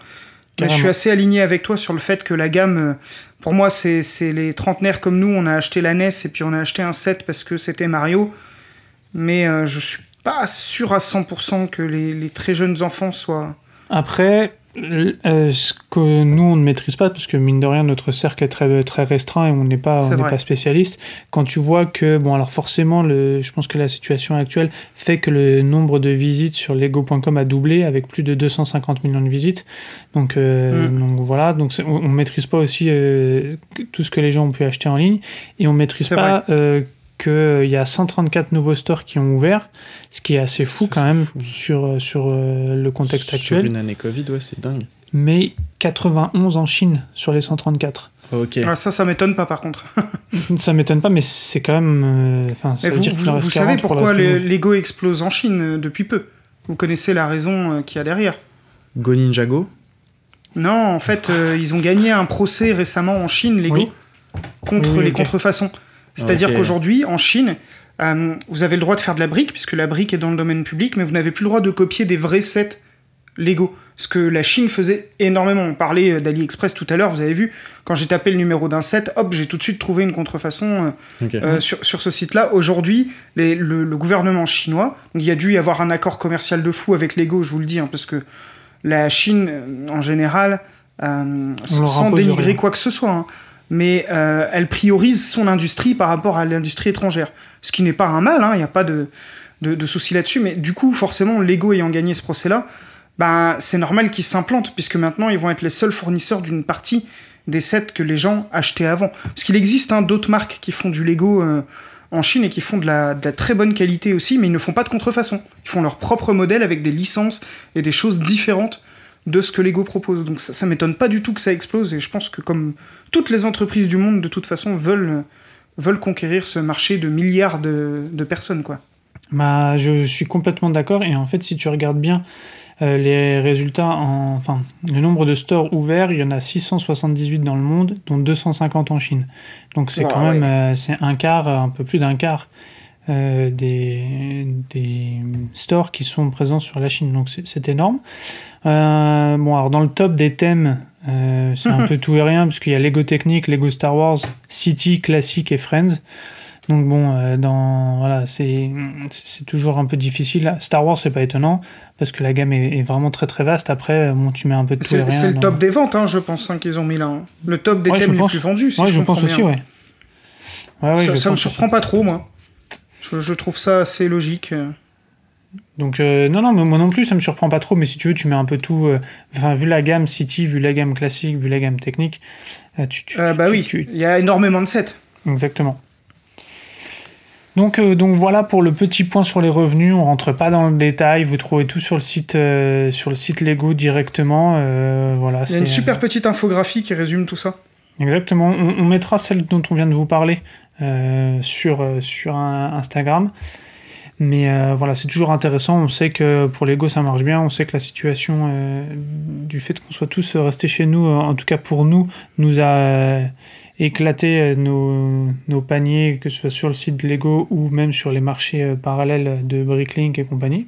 Mais je suis assez aligné avec toi sur le fait que la gamme, euh, pour moi, c'est les trentenaires comme nous, on a acheté la NES et puis on a acheté un set parce que c'était Mario mais euh, je suis pas sûr à 100% que les, les, très jeunes enfants soient. Après, euh, ce que nous on ne maîtrise pas, parce que mine de rien notre cercle est très, très restreint et on n'est pas, on pas spécialiste. Quand tu vois que, bon, alors forcément, le, je pense que la situation actuelle fait que le nombre de visites sur lego.com a doublé avec plus de 250 millions de visites. Donc, euh, mm. donc voilà, donc on ne maîtrise pas aussi euh, tout ce que les gens ont pu acheter en ligne et on ne maîtrise pas qu'il y a 134 nouveaux stores qui ont ouvert, ce qui est assez fou quand même fou. sur, sur euh, le contexte sur actuel. une année Covid, ouais, c'est dingue. Mais 91 en Chine sur les 134. Ok. Ah, ça, ça m'étonne pas par contre. ça m'étonne pas, mais c'est quand même. Euh, mais vous, vous, vous savez pourquoi Lego explose en Chine euh, depuis peu? Vous connaissez la raison qu'il y a derrière Go Ninjago? Non, en fait, euh, ils ont gagné un procès récemment en Chine, Lego, Oui. contre Oui, oui, les contrefaçons. C'est-à-dire qu'aujourd'hui, en Chine, euh, vous avez le droit de faire de la brique, puisque la brique est dans le domaine public, mais vous n'avez plus le droit de copier des vrais sets Lego. Ce que la Chine faisait énormément. On parlait euh, d'AliExpress tout à l'heure, vous avez vu, quand j'ai tapé le numéro d'un set, hop, j'ai tout de suite trouvé une contrefaçon euh, euh, sur, sur ce site-là. Aujourd'hui, le, le gouvernement chinois, donc il y a dû y avoir un accord commercial de fou avec Lego, je vous le dis, hein, parce que la Chine, en général, euh, sans dénigrer rien. quoi que ce soit, hein, mais euh, elle priorise son industrie par rapport à l'industrie étrangère. Ce qui n'est pas un mal, hein, il n'y a pas de, de, souci là-dessus, mais du coup, forcément, Lego ayant gagné ce procès-là, ben, c'est normal qu'ils s'implantent, puisque maintenant, ils vont être les seuls fournisseurs d'une partie des sets que les gens achetaient avant. Parce qu'il existe hein, d'autres marques qui font du Lego euh, en Chine et qui font de la, de la très bonne qualité aussi, mais ils ne font pas de contrefaçon. Ils font leur propre modèle avec des licences et des choses différentes de ce que Lego propose. Donc ça, ça m'étonne pas du tout que ça explose, et je pense que comme toutes les entreprises du monde, de toute façon, veulent, veulent conquérir ce marché de milliards de, de personnes, quoi. Bah, je suis complètement d'accord. Et en fait, si tu regardes bien euh, les résultats, en, enfin, le nombre de stores ouverts, il y en a 678 dans le monde, dont 250 en Chine. Donc c'est Ah, quand même euh, c'est un quart, euh, un peu plus d'un quart euh, des, des stores qui sont présents sur la Chine. Donc c'est énorme. Euh, bon, alors dans le top des thèmes, euh, c'est un peu tout et rien, parce qu'il y a Lego Technique, Lego Star Wars, City, Classic et Friends. Donc bon, euh, dans voilà, c'est c'est toujours un peu difficile. Star Wars, c'est pas étonnant parce que la gamme est, est vraiment très très vaste. Après, bon, tu mets un peu de tout et C'est rien. c'est le top des ventes, hein, je pense, hein, qu'ils ont mis là. hein. Le top des Ouais, thèmes les plus vendus, si Ouais, je, je pense aussi, ouais. Ouais, ça je ça me surprend pas trop, moi. Je, je trouve ça assez logique. Donc euh, non, non, mais moi non plus, ça me surprend pas trop. Mais si tu veux, tu mets un peu tout. euh, Enfin, vu la gamme City, vu la gamme classique, vu la gamme technique, euh, tu, tu- bah tu- oui, tu- il y a énormément de sets. Exactement. Donc, donc voilà pour le petit point sur les revenus. On rentre pas dans le détail. Vous trouvez tout sur le site, sur le site Lego directement. voilà. Il y a une super petite infographie qui résume tout ça. Exactement. On, on mettra celle dont on vient de vous parler sur, sur un- Instagram. Mais euh, voilà, c'est toujours intéressant. On sait que pour Lego, ça marche bien. On sait que la situation euh, du fait qu'on soit tous restés chez nous, euh, en tout cas pour nous, nous a éclaté nos, nos paniers, que ce soit sur le site de Lego ou même sur les marchés parallèles de Bricklink et compagnie.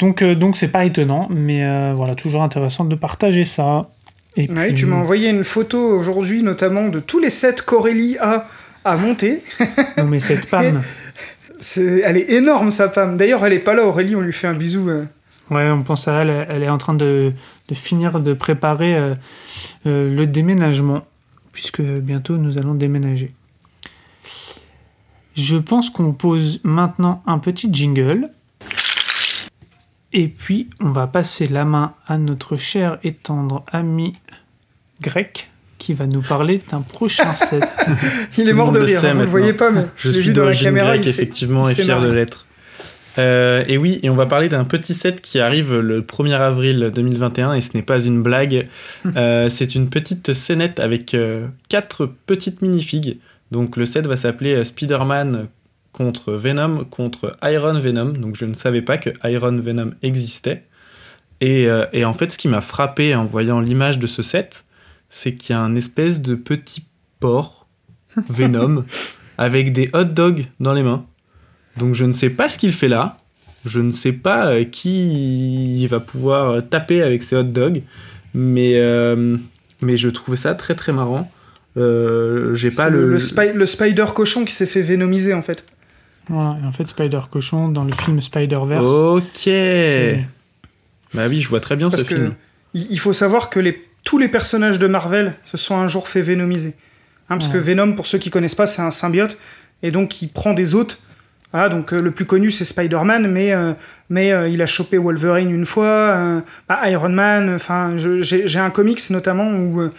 Donc, euh, donc c'est pas étonnant, mais voilà, toujours intéressant de partager ça. Et Ouais, puis- tu m'as envoyé une photo aujourd'hui, notamment de tous les sets qu'Aurélie a à monter. Non, mais cette Pam, Elle est énorme, sa Pam. D'ailleurs, elle est pas là, Aurélie, on lui fait un bisou. euh. ouais, on pense à elle, elle est en train de, de finir de préparer euh, euh, le déménagement, puisque bientôt nous allons déménager. Je pense qu'on pose maintenant un petit jingle. Et puis, on va passer la main à notre cher et tendre ami grec qui va nous parler d'un prochain set. Il est le mort de le rire, hein, vous le maintenant. voyez pas, mais Je l'ai suis vu dans la caméra. grecque, il effectivement, il et fier de l'être. Euh, et oui, et on va parler d'un petit set qui arrive le 1er avril 2021, et ce n'est pas une blague. Euh, c'est une petite scénette avec euh, quatre petites minifigs. Donc le set va s'appeler Spider-Man contre Venom contre Iron Venom. Donc je ne savais pas que Iron Venom existait. Et, euh, et en fait, ce qui m'a frappé en voyant l'image de ce set, c'est qu'il y a un espèce de petit porc Venom avec des hot dogs dans les mains. Donc je ne sais pas ce qu'il fait là. Je ne sais pas euh, qui va pouvoir euh, taper avec ces hot dogs. Mais, euh, mais je trouve ça très très marrant. Euh, J'ai pas C'est le. le, spi- le spider cochon qui s'est fait vénomiser, en fait. voilà, et en fait, Spider Cochon, dans le film Spider-Verse, Ok. Bah oui, je vois très bien Parce ce que film. il il faut savoir que les, tous les personnages de Marvel se sont un jour fait vénomiser. Hein, parce Ouais. que Venom, pour ceux qui connaissent pas, c'est un symbiote. Et donc, il prend des hôtes. Voilà, donc euh, le plus connu, c'est Spider-Man, mais, euh, mais euh, il a chopé Wolverine une fois, bah, Iron Man. Enfin, j'ai un comics notamment où,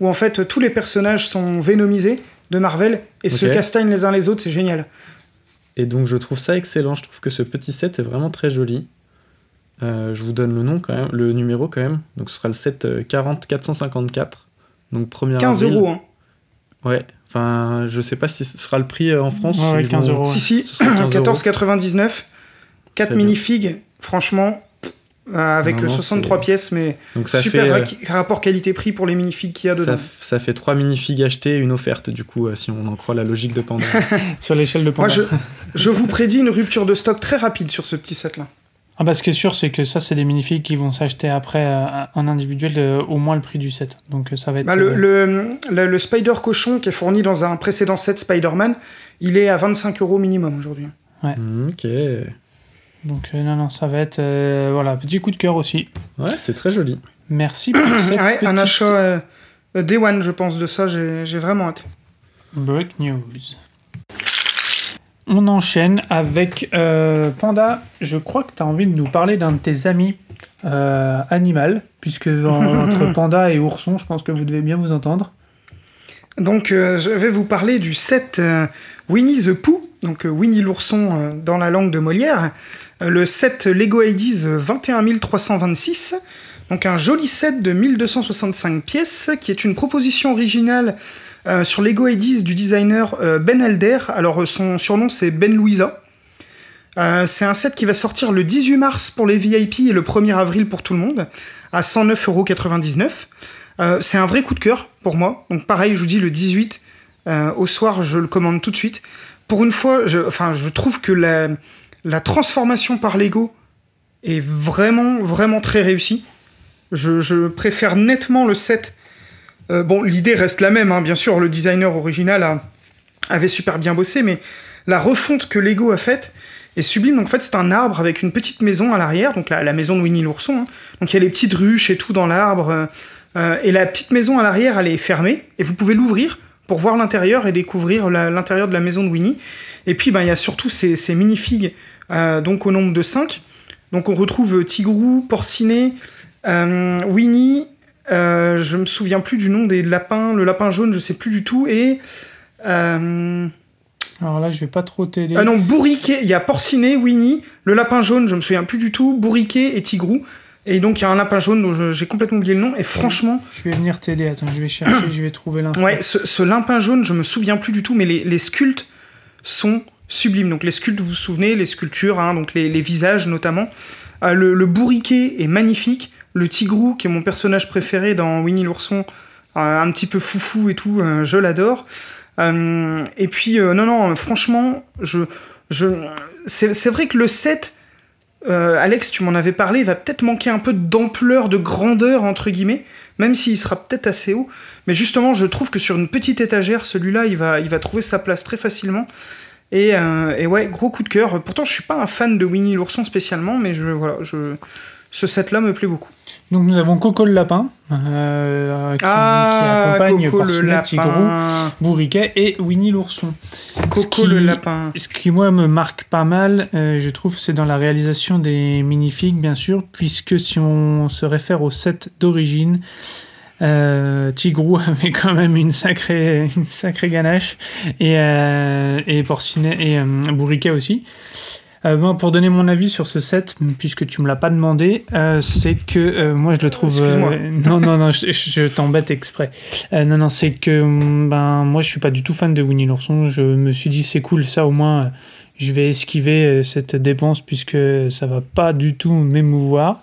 où en fait tous les personnages sont vénomisés de Marvel et se castagnent les uns les autres, c'est génial. Et donc je trouve ça excellent. Je trouve que ce petit set est vraiment très joli. Euh, je vous donne le nom quand même, le numéro quand même. Donc ce sera le set euh, 40 454. Donc 1er 15 avril. euros. Hein. Ouais. Enfin, je sais pas si ce sera le prix euh, en France. Ouais, ouais, Ils 15 vont- euros. Si, si, Ce sera 15 euros. 14,99. 4 Très bien. minifigs, franchement, euh, avec Non, non, 63 c'est- pièces, mais Donc ça super fait, rapport qualité-prix pour les minifigs qu'il y a dedans. ça fait trois minifigs achetés, une offerte, du coup, si on en croit la logique de Panda. Sur l'échelle de Moi, Panda. je, je vous prédis une rupture de stock très rapide sur ce petit set-là. Ah bah ce qui est sûr, c'est que ça, c'est des minifigs qui vont s'acheter après euh, en individuel euh, au moins le prix du set. Donc euh, ça va être... Bah, le, euh, le, le- le Spider Cochon qui est fourni dans un précédent set Spider-Man, il est à 25 euros minimum aujourd'hui. Mm, ok. Donc euh, non, non, ça va être... euh, voilà, petit coup de cœur aussi. Ouais, c'est très joli. Merci pour cette Ouais, un achat Day One, je pense, de ça, j'ai j'ai vraiment hâte. Break news. On enchaîne avec euh, Panda. Je crois que tu as envie de nous parler d'un de tes amis euh, animal, puisque en- entre Panda et Ourson, je pense que vous devez bien vous entendre. Donc, euh, je vais vous parler du set Winnie the Pooh, donc Winnie l'ourson dans la langue de Molière. Le set Lego 80s euh, 21326. Donc, un joli set de 1265 pièces qui est une proposition originale euh, sur Lego 80s du designer euh, Ben Alder. Alors, euh, son surnom c'est Ben Louisa. C'est un set qui va sortir le 18 mars pour les VIP et le 1er avril pour tout le monde, à 109,99€. Euh, c'est un vrai coup de cœur pour moi. Donc pareil, je vous dis le 18 euh, au soir, je le commande tout de suite. Pour une fois, je, trouve que la, transformation par Lego est vraiment, vraiment très réussie. Je préfère nettement le set. Euh, bon, l'idée reste la même, hein, bien sûr. Le designer original avait super bien bossé, mais la refonte que Lego a faite est sublime. Donc en fait, c'est un arbre avec une petite maison à l'arrière, donc la, maison de Winnie l'ourson. hein. Donc il y a les petites ruches et tout dans l'arbre. euh, euh, et la petite maison à l'arrière, elle est fermée, et vous pouvez l'ouvrir pour voir l'intérieur et découvrir l'intérieur de la maison de Winnie. Et puis, ben, il y a surtout ces, ces minifigs, donc au nombre de 5. Donc on retrouve Tigrou, Porcinet, Winnie, euh, je me souviens plus du nom des lapins, le lapin jaune, je sais plus du tout, et... euh, Alors là, je vais pas trop t'aider. ah non, Bourriquet, il y a Porcinet, Winnie, le lapin jaune, je me souviens plus du tout, Bourriquet et Tigrou. Et donc il y a un lapin jaune dont j'ai complètement oublié le nom, et franchement, Je vais venir t'aider. Attends, je vais chercher, je vais trouver l'info. Ouais, ce, ce lapin jaune, je me souviens plus du tout, mais les, les sculptes sont sublimes. Donc les sculptes, vous vous souvenez, les sculptures, hein, donc les, les visages notamment. Euh, le, le bourriquet est magnifique. Le tigrou, qui est mon personnage préféré dans Winnie l'ourson, euh, un petit peu foufou et tout, euh, je l'adore. Euh, et puis, non, non, franchement, je, c'est vrai que le set, euh, Alex, tu m'en avais parlé, va peut-être manquer un peu d'ampleur, de grandeur, entre guillemets, même s'il sera peut-être assez haut. Mais justement, je trouve que sur une petite étagère, celui-là, il va, trouver sa place très facilement. Et, et ouais, gros coup de cœur. Pourtant, je suis pas un fan de Winnie l'ourson spécialement, mais je, voilà, je, ce set-là me plaît beaucoup. Donc nous avons Coco le lapin, euh, qui, Ah, qui accompagne Coco le Porcinet, Tigrou. Bourriquet et Winnie l'ourson. Coco le lapin. Ce qui, moi, me marque pas mal, euh, je trouve, c'est dans la réalisation des minifigs, bien sûr, puisque si on se réfère au set d'origine, euh, Tigrou avait quand même une sacrée, une sacrée ganache, et, et Porcinet et Bourriquet aussi. Euh, pour donner mon avis sur ce set, puisque tu me l'as pas demandé, euh, c'est que euh, moi je le trouve. Non, non, non, je, je t'embête exprès. Non, non, c'est que hum, ben moi je suis pas du tout fan de Winnie l'ourson. Je me suis dit c'est cool, ça au moins je vais esquiver cette dépense puisque ça va pas du tout m'émouvoir.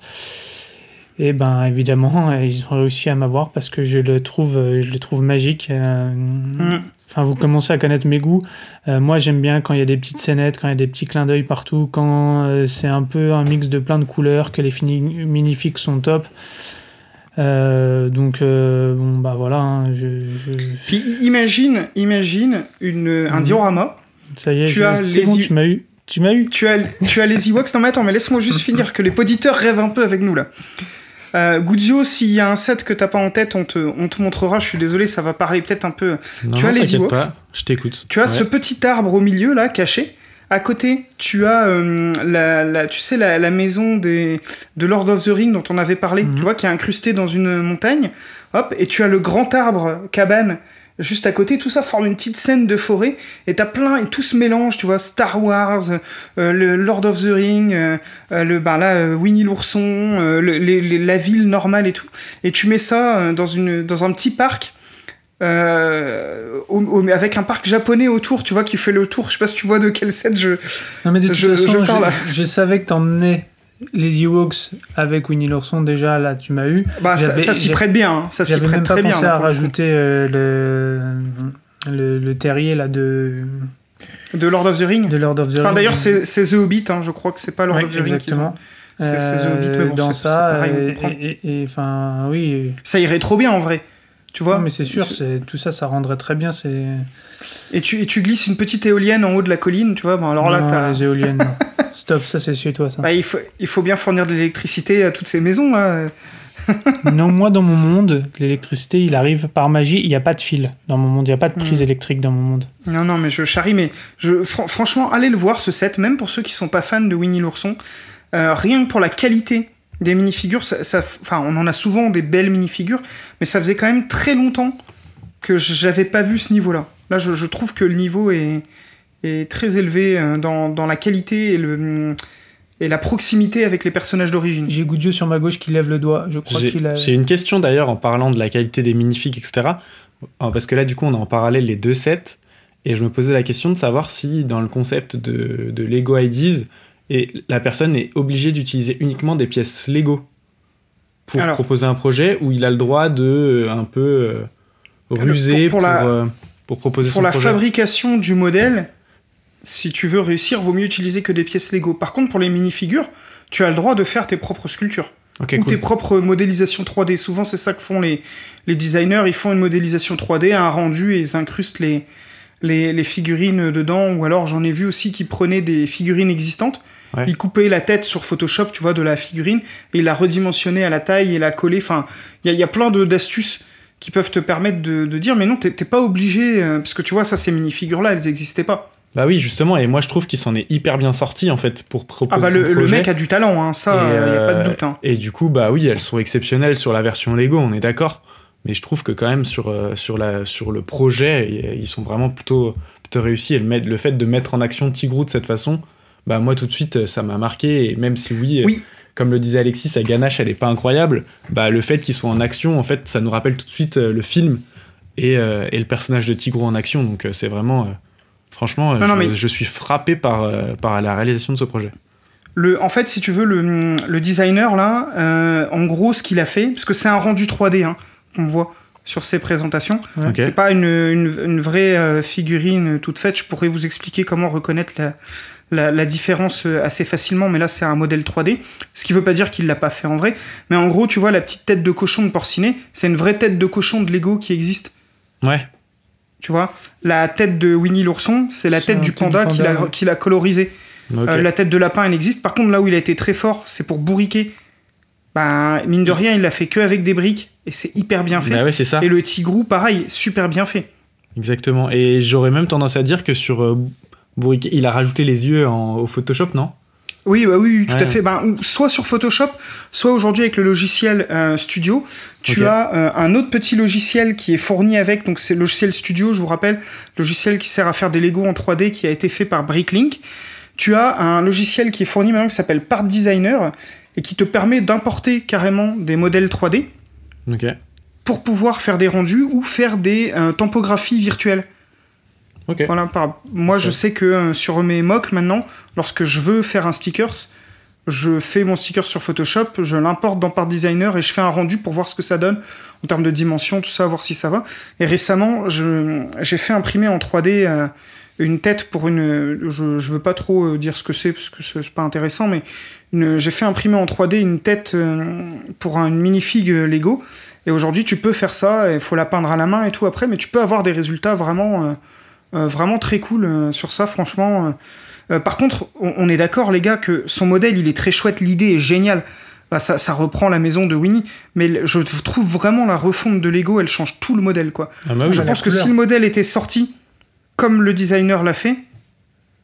Et ben évidemment ils ont réussi à m'avoir parce que je le trouve, je le trouve magique. Mm. Enfin, vous commencez à connaître mes goûts. Euh, moi, j'aime bien quand il y a des petites scénettes, quand il y a des petits clins d'œil partout, quand euh, c'est un peu un mix de plein de couleurs, que les fini- minifigs sont top. Euh, donc, bon, bah voilà, hein, je, je- Puis imagine, imagine une, un Mhm. diorama. ça y est, Tu je- as les bon, tu m'as eu. Tu m'as eu. Tu as, tu as les Ewoks. Non, mais attends, mais laisse-moi juste finir, que les auditeurs rêvent un peu avec nous là. Euh, Guzio, s'il y a un set que t'as pas en tête, on te, on te montrera. Je suis désolé, ça va parler peut-être un peu. Non, Tu as les Ewoks je t'écoute. Tu as Ouais. ce petit arbre au milieu là, caché. À côté, tu as euh, la, la- tu sais, la, la maison des, de Lord of the Ring dont on avait parlé, Mhm. tu vois, qui est incrustée dans une montagne. Hop, et tu as le grand arbre cabane juste à côté. Tout ça forme une petite scène de forêt. Et t'as plein, et tout se mélange, tu vois, Star Wars, euh, le Lord of the Ring, euh, euh, le, ben là, euh, Winnie l'ourson, euh, le- les- les- la ville normale et tout. Et tu mets ça euh, dans, une, dans un petit parc. euh, au- au- avec un parc japonais autour, tu vois, qui fait le tour. Je sais pas si tu vois de quel set je. Non, mais de toute Je- façon, je je, je savais que t'emmenais les Ewoks avec Winnie l'ourson, déjà là tu m'as eu. Bah, ça, s'y prête bien, hein. ça s'y prête même pas très bien. pensé à rajouter euh, le, le, le terrier là de, De Lord of the Ring. de Lord of the Enfin, d'ailleurs, c'est The Hobbit, hein, je crois que c'est pas Lord Ouais, of the Ring. exactement. C'est- The Hobbit, mais bon, dans ça, pareil, on et- enfin, oui. Ça irait trop bien en vrai. Tu vois Non, mais c'est sûr, c'est tout ça, ça rendrait très bien. C'est et tu, et tu glisses une petite éolienne en haut de la colline, tu vois. Bon, alors là, Non, t'as- les éoliennes. non. Stop, ça c'est chez toi ça. bah, il, faut, il faut bien fournir de l'électricité à toutes ces maisons là. non, moi dans mon monde, l'électricité, il arrive par magie. Il n'y a pas de fil dans mon monde. Il n'y a pas de prise Mm. électrique dans mon monde. Non, non, mais je charrie, mais je, fran- franchement, allez le voir ce set, même pour ceux qui sont pas fans de Winnie l'ourson. Euh, rien que pour la qualité des minifigures, ça, ça- enfin, on en a souvent des belles minifigures, mais ça faisait quand même très longtemps que j'avais pas vu ce niveau-là. Là, je, je trouve que le niveau est, est très élevé euh, dans, dans la qualité et, le, et la proximité avec les personnages d'origine. J'ai Goudio sur ma gauche qui lève le doigt. Je crois J'ai qu'il a. j'ai une question d'ailleurs en parlant de la qualité des minifigs, etc. Euh, Parce que là, du coup, on a en parallèle les deux sets. Et je me posais la question de savoir si, dans le concept de, de Lego IDs, et la personne est obligée d'utiliser uniquement des pièces Lego pour Alors. proposer un projet, ou il a le droit de euh, un peu euh, ruser pour pour, la- euh, pour proposer Pour son la fabrication du modèle, si tu veux réussir, vaut mieux utiliser que des pièces Lego. Par contre, pour les minifigures, tu as le droit de faire tes propres sculptures. Ou cool. tes propres modélisations 3D. Souvent, c'est ça que font les, les designers. Ils font une modélisation 3D, un rendu, et ils incrustent les, les, les figurines dedans. Ou alors, j'en ai vu aussi qui prenaient des figurines existantes. Ouais. Ils coupaient la tête sur Photoshop, tu vois, de la figurine, et ils la redimensionnaient à la taille et la collaient. Enfin, il y y a plein de- d'astuces qui peuvent te permettre de, de dire, mais non, t'es pas obligé, euh, parce que tu vois, ça, ces minifigures-là, elles n'existaient pas. Bah oui, justement, et moi je trouve qu'il s'en est hyper bien sorti en fait pour proposer Ah bah, le, mec a du talent, hein, ça, il n'y a pas de euh, doute. Hein. Et du coup, bah oui, elles sont exceptionnelles sur la version Lego, on est d'accord. Mais je trouve que quand même sur, euh, sur, la, sur le projet, ils sont vraiment plutôt, plutôt réussis. Et le, le fait de mettre en action Tigrou de cette façon, bah moi tout de suite, euh, ça m'a marqué. Et même si oui, euh, Oui. Comme le disait Alexis, sa ganache, elle est pas incroyable, bah le fait qu'il soit en action, en fait, ça nous rappelle tout de suite euh, le film et, euh, et le personnage de Tigrou en action. Donc euh, c'est vraiment... euh, franchement, non, je, mais- je suis frappé par, par la réalisation de ce projet. Le, en fait, si tu veux, le, le designer, là, euh, en gros, ce qu'il a fait, parce que c'est un rendu 3D hein, qu'on voit sur ses présentations, Ouais. Ok. c'est pas une, une, une vraie figurine toute faite. Je pourrais vous expliquer comment reconnaître la, la, la différence euh, assez facilement, mais là, c'est un modèle 3D. Ce qui veut pas dire qu'il l'a pas fait en vrai. Mais en gros, tu vois, la petite tête de cochon de Porcinet, c'est une vraie tête de cochon de Lego qui existe. Ouais, Tu vois, la tête de Winnie l'ourson, c'est la tête du tête du panda, qu'il a, panda, ouais. qu'il a colorisé. ok. Euh, la tête de lapin, elle existe. Par contre, là où il a été très fort, c'est pour bourriquer. Bah, mine de rien, il l'a fait que avec des briques et c'est hyper bien fait. Bah ouais, c'est ça. Et le tigrou, pareil, super bien fait. Exactement. Et j'aurais même tendance à dire que sur euh, Bourriquet, il a rajouté les yeux en- au Photoshop, non? Oui, bah oui, oui, tout Ouais. à fait. Ben, soit sur Photoshop, soit aujourd'hui avec le logiciel euh, Studio, tu as euh, un autre petit logiciel qui est fourni avec. Donc c'est le logiciel Studio, je vous rappelle, logiciel qui sert à faire des Lego en 3D, qui a été fait par Bricklink. Tu as un logiciel qui est fourni maintenant qui s'appelle Part Designer et qui te permet d'importer carrément des modèles 3D. Ok. pour pouvoir faire des rendus ou faire des euh, tampographies virtuelles. Ok. Voilà, par- moi je sais que euh, sur mes mocks maintenant, lorsque je veux faire un stickers, je fais mon sticker sur Photoshop, je l'importe dans Part Designer et je fais un rendu pour voir ce que ça donne en termes de dimension, tout ça, voir si ça va. Et récemment, j'ai fait imprimer en 3D euh, une tête pour une. Je, je veux pas trop euh, dire ce que c'est parce que c'est pas intéressant, mais j'ai fait imprimer en 3D une tête euh, pour une minifig euh, Lego. Et aujourd'hui, tu peux faire ça, il faut la peindre à la main et tout après, mais tu peux avoir des résultats vraiment, euh, vraiment très cool euh, sur ça, franchement. euh. Euh, par contre, on, on est d'accord, les gars, que son modèle, il est très chouette, l'idée est géniale. Bah, ça, ça reprend la maison de Winnie, mais je trouve vraiment la refonte de Lego, elle change tout le modèle, quoi. Ah bah oui. je pense que couleur. si le modèle était sorti comme le designer l'a fait,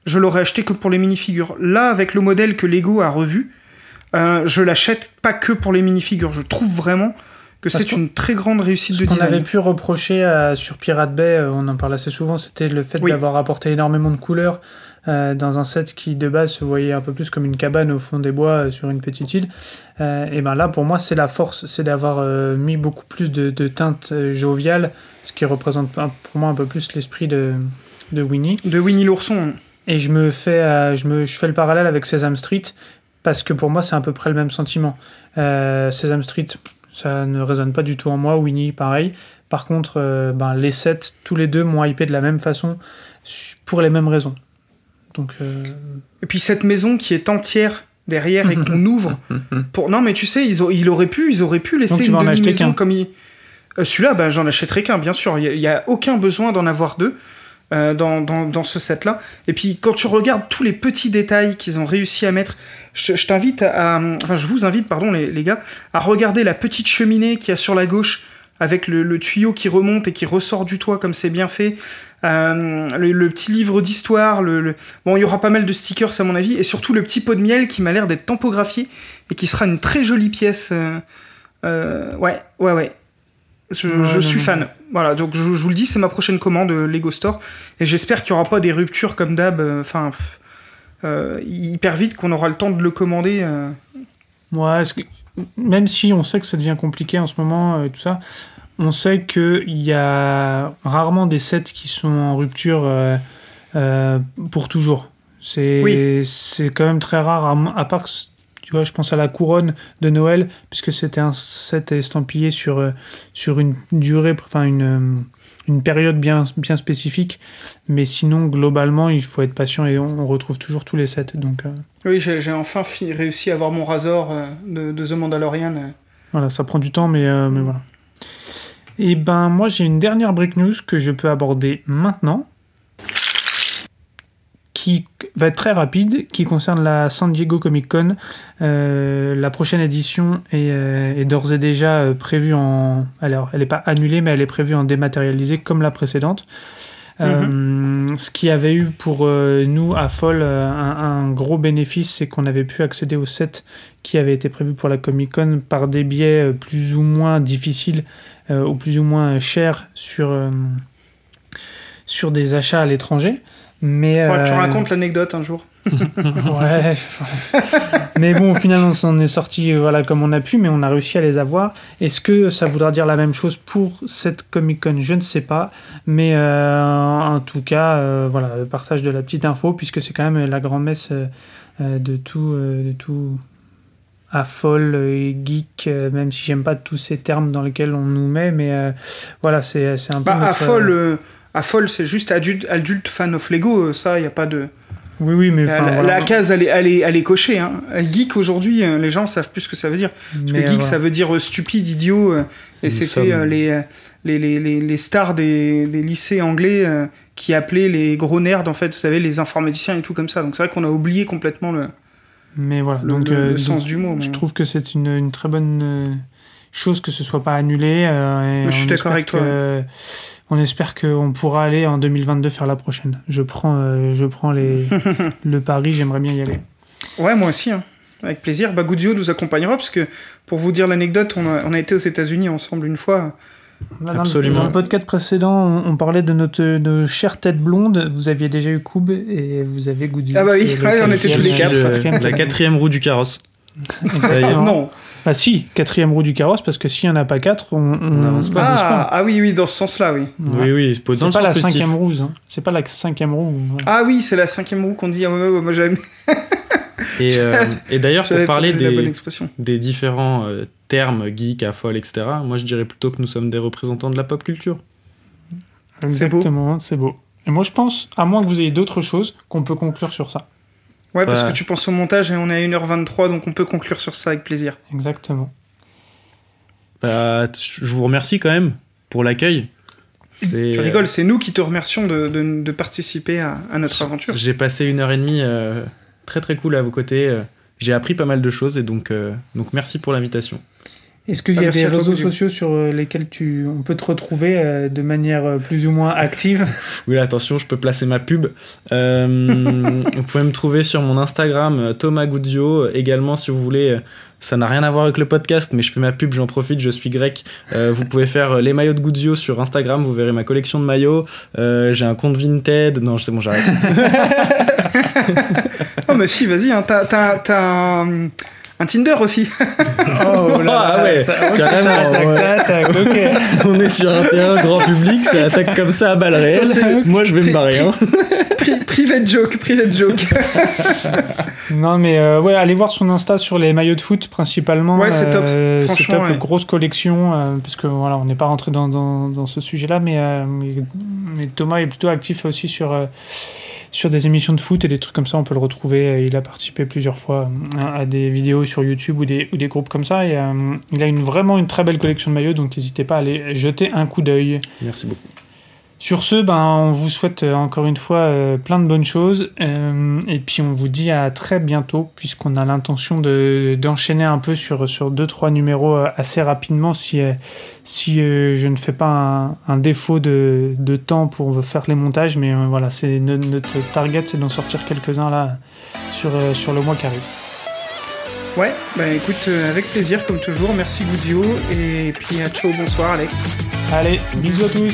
je l'aurais acheté que pour les minifigures. Là, avec le modèle que Lego a revu, euh, je l'achète pas que pour les minifigures. Je trouve vraiment que c'est une très grande réussite Ce de qu'on design. avait pu reprocher à- sur Pirate Bay, euh, on en parle assez souvent, c'était le fait Oui. d'avoir apporté énormément de couleurs euh, dans un set qui de base se voyait un peu plus comme une cabane au fond des bois euh, sur une petite île. Euh, et ben là, pour moi, c'est la force, c'est d'avoir euh, mis beaucoup plus de, de teintes euh, joviales, ce qui représente pour moi un peu plus l'esprit de, de Winnie. De Winnie l'ourson. Et je me fais, euh, je me, je fais le parallèle avec Sesame Street. parce que pour moi, c'est à peu près le même sentiment. Euh, Sesame Street, ça ne résonne pas du tout en moi. Winnie, pareil. Par contre, euh, ben, les sept, tous les deux m'ont hypé de la même façon, pour les mêmes raisons. Donc, euh, Et puis cette maison qui est entière derrière et qu'on ouvre pour non mais tu sais ils, ont, ils auraient pu ils auraient pu laisser une demi-maison qu'un. comme ils... Euh, celui-là bah, j'en achèterai qu'un bien sûr il n'y a, aucun besoin d'en avoir deux euh, dans, dans, dans ce set là et puis quand tu regardes tous les petits détails qu'ils ont réussi à mettre je, t'invite à, à- enfin je vous invite pardon les, les gars à regarder la petite cheminée qu'il y a sur la gauche avec le, le tuyau qui remonte et qui ressort du toit comme c'est bien fait Euh, le, le petit livre d'histoire le, le- Bon, il y aura pas mal de stickers à mon avis, et surtout le petit pot de miel qui m'a l'air d'être tampographié et qui sera une très jolie pièce. euh, euh, ouais, ouais, ouais. Je, Ouais, je non, suis fan. Voilà, donc je, je vous le dis, c'est ma prochaine commande euh, Lego Store, et j'espère qu'il n'y aura pas des ruptures comme d'hab. euh, Enfin, euh, hyper vite qu'on aura le temps de le commander. euh. Ouais, que- même si on sait que ça devient compliqué en ce moment, tout ça, on sait qu'il y a rarement des sets qui sont en rupture euh, pour toujours. C'est Oui. quand même très rare, à, à part que, tu vois, je pense à la couronne de Noël, puisque c'était un set estampillé sur, euh, sur une durée, enfin une, euh, une période bien, bien spécifique. Mais sinon, globalement, il faut être patient et on, on retrouve toujours tous les sets. Donc euh, Oui, j'ai enfin fi- réussi à avoir mon Razor euh, de, de The Mandalorian. Voilà, ça prend du temps, mais, euh, mais voilà. Et ben, moi, j'ai une dernière break news que je peux aborder maintenant, qui va être très rapide, qui concerne la San Diego Comic Con. Euh, la prochaine édition est, euh, est d'ores et déjà euh, prévue en. Alors, elle n'est pas annulée, mais elle est prévue en dématérialisé comme la précédente. Euh, ce qui avait eu pour euh, nous à Foll euh, un, un gros bénéfice, c'est qu'on avait pu accéder au set qui avait été prévu pour la Comic Con par des biais plus ou moins difficiles ou plus ou moins chers sur, sur des achats à l'étranger. Mais, Faudra que tu euh, racontes l'anecdote un jour. Ouais. mais bon, finalement, on s'en est sorti euh, voilà, comme on a pu, mais on a réussi à les avoir. Est-ce que ça voudra dire la même chose pour cette Comic Con? Je ne sais pas. Mais euh, en tout cas, voilà, le partage de la petite info, puisque c'est quand même la grand-messe de tout. de tout à folle et geek, même si j'aime pas tous ces termes dans lesquels on nous met, mais euh, voilà, c'est un peu. Bah, à notre- folle, euh, à folle, c'est juste adulte, adulte fan of Lego, euh, ça, il n'y a pas de. Oui, oui, mais. la, voilà. case, elle est, elle est, elle est cochée. Hein. Geek aujourd'hui, euh, les gens savent plus ce que ça veut dire. Parce Mais, que geek, voilà. ça veut dire euh, stupide, idiot. euh, et c'était euh, les, euh, les, les, les, stars des, des lycées anglais euh, qui appelaient les gros nerds, en fait, vous savez, les informaticiens et tout comme ça. Donc c'est vrai qu'on a oublié complètement le, Mais voilà, le, donc, le- euh, le sens donc, du mot. je mais- trouve que c'est une, une très bonne euh, chose que ce soit pas annulé. euh, et Je suis d'accord avec toi, que- On espère qu'on pourra aller en 2022 faire la prochaine. Je prends, euh, je prends les, le pari, j'aimerais bien y aller. Ouais, moi aussi, hein. avec plaisir. Bah, Goudio nous accompagnera, parce que pour vous dire l'anecdote, on a, on a été aux États-Unis ensemble une fois. Là, dans le- Absolument. Dans le podcast précédent, on, on parlait de notre de chère tête blonde. Vous aviez déjà eu Koub et vous avez Goody. Ah bah oui, ouais, on était tous les quatre. Le- la quatrième roue du carrosse. Non. Ah si, quatrième roue du carrosse, parce que s'il n'y en a pas quatre, on n'avance pas. Ah, ah oui, oui, dans ce sens-là, oui. Ouais. Oui, oui, dans C'est pas la cinquième roue, hein. C'est pas la cinquième roue. ouais. Ah oui, c'est la cinquième roue qu'on dit. Ah ouais, moi j'avais Et, euh, et d'ailleurs, pour parler des, différents euh, termes geek, affol, etc., moi je dirais plutôt que nous sommes des représentants de la pop culture. C'est beau. Exactement, c'est beau. Et moi je pense, à moins que vous ayez d'autres choses, qu'on peut conclure sur ça. Ouais, parce que tu penses au montage et on est à 1h23, donc on peut conclure sur ça avec plaisir. Exactement. Bah, je vous remercie quand même pour l'accueil. C'est- Tu rigoles, c'est nous qui te remercions de, de- de participer à, à notre aventure. J'ai passé une heure et demie euh, très très cool à vos côtés. euh, J'ai appris pas mal de choses et donc, euh, donc merci pour l'invitation. Est-ce qu'il Ah, y a merci des réseaux sociaux sur euh, lesquels tu, on peut te retrouver euh, de manière euh, plus ou moins active? Oui, attention, je peux placer ma pub. Euh, vous pouvez me trouver sur mon Instagram, Thomas Goudio. Également, si vous voulez, ça n'a rien à voir avec le podcast, mais je fais ma pub, j'en profite, je suis grec. Euh, vous pouvez faire les maillots de Goudio sur Instagram, vous verrez ma collection de maillots. Euh, J'ai un compte Vinted. Non, c'est bon, j'arrête. Oh, mais si, vas-y, hein, t'as un, Tinder aussi. Oh Ah ouais, carrément, ça attaque, ouais. ça attaque. On est sur un terrain grand public, ça attaque comme ça à balles réelles. Ça, Moi, je vais me barrer. Hein. private joke, private joke. non, mais euh, ouais, allez voir son Insta sur les maillots de foot principalement. Ouais, c'est top. Euh, Franchement, top, ouais. grosse collection. euh, parce que voilà, on n'est pas rentré dans, dans, dans ce sujet-là, mais, euh, mais, mais Thomas est plutôt actif aussi sur. Euh, sur des émissions de foot et des trucs comme ça, on peut le retrouver. Il a participé plusieurs fois à, à des vidéos sur YouTube ou des, ou des groupes comme ça. Euh, il a une, vraiment une très belle collection de maillots, donc n'hésitez pas à aller jeter un coup d'œil. Merci beaucoup. Sur ce, ben, on vous souhaite euh, encore une fois euh, plein de bonnes choses. euh, et puis on vous dit à très bientôt, puisqu'on a l'intention de- d'enchaîner un peu sur, sur deux, trois numéros assez rapidement si, si euh, je ne fais pas un, un défaut de, de temps pour faire les montages. Mais voilà, c'est no- notre target, c'est d'en sortir quelques-uns là sur, sur le mois qui arrive. Ouais, bah écoute, avec plaisir comme toujours. Merci Goudio et puis à ciao, bonsoir Alex. Allez, bisous à tous.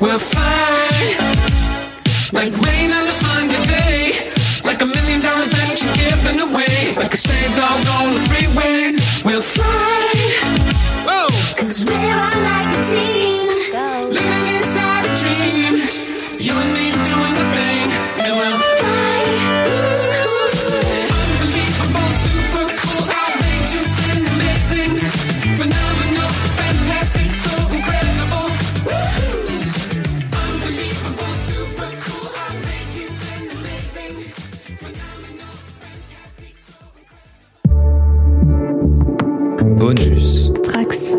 We'll fly. Like rain on a sunny day. Like a million dollars that you're giving away. Like a stray dog on the freeway. We'll fly. Bonus. Trax.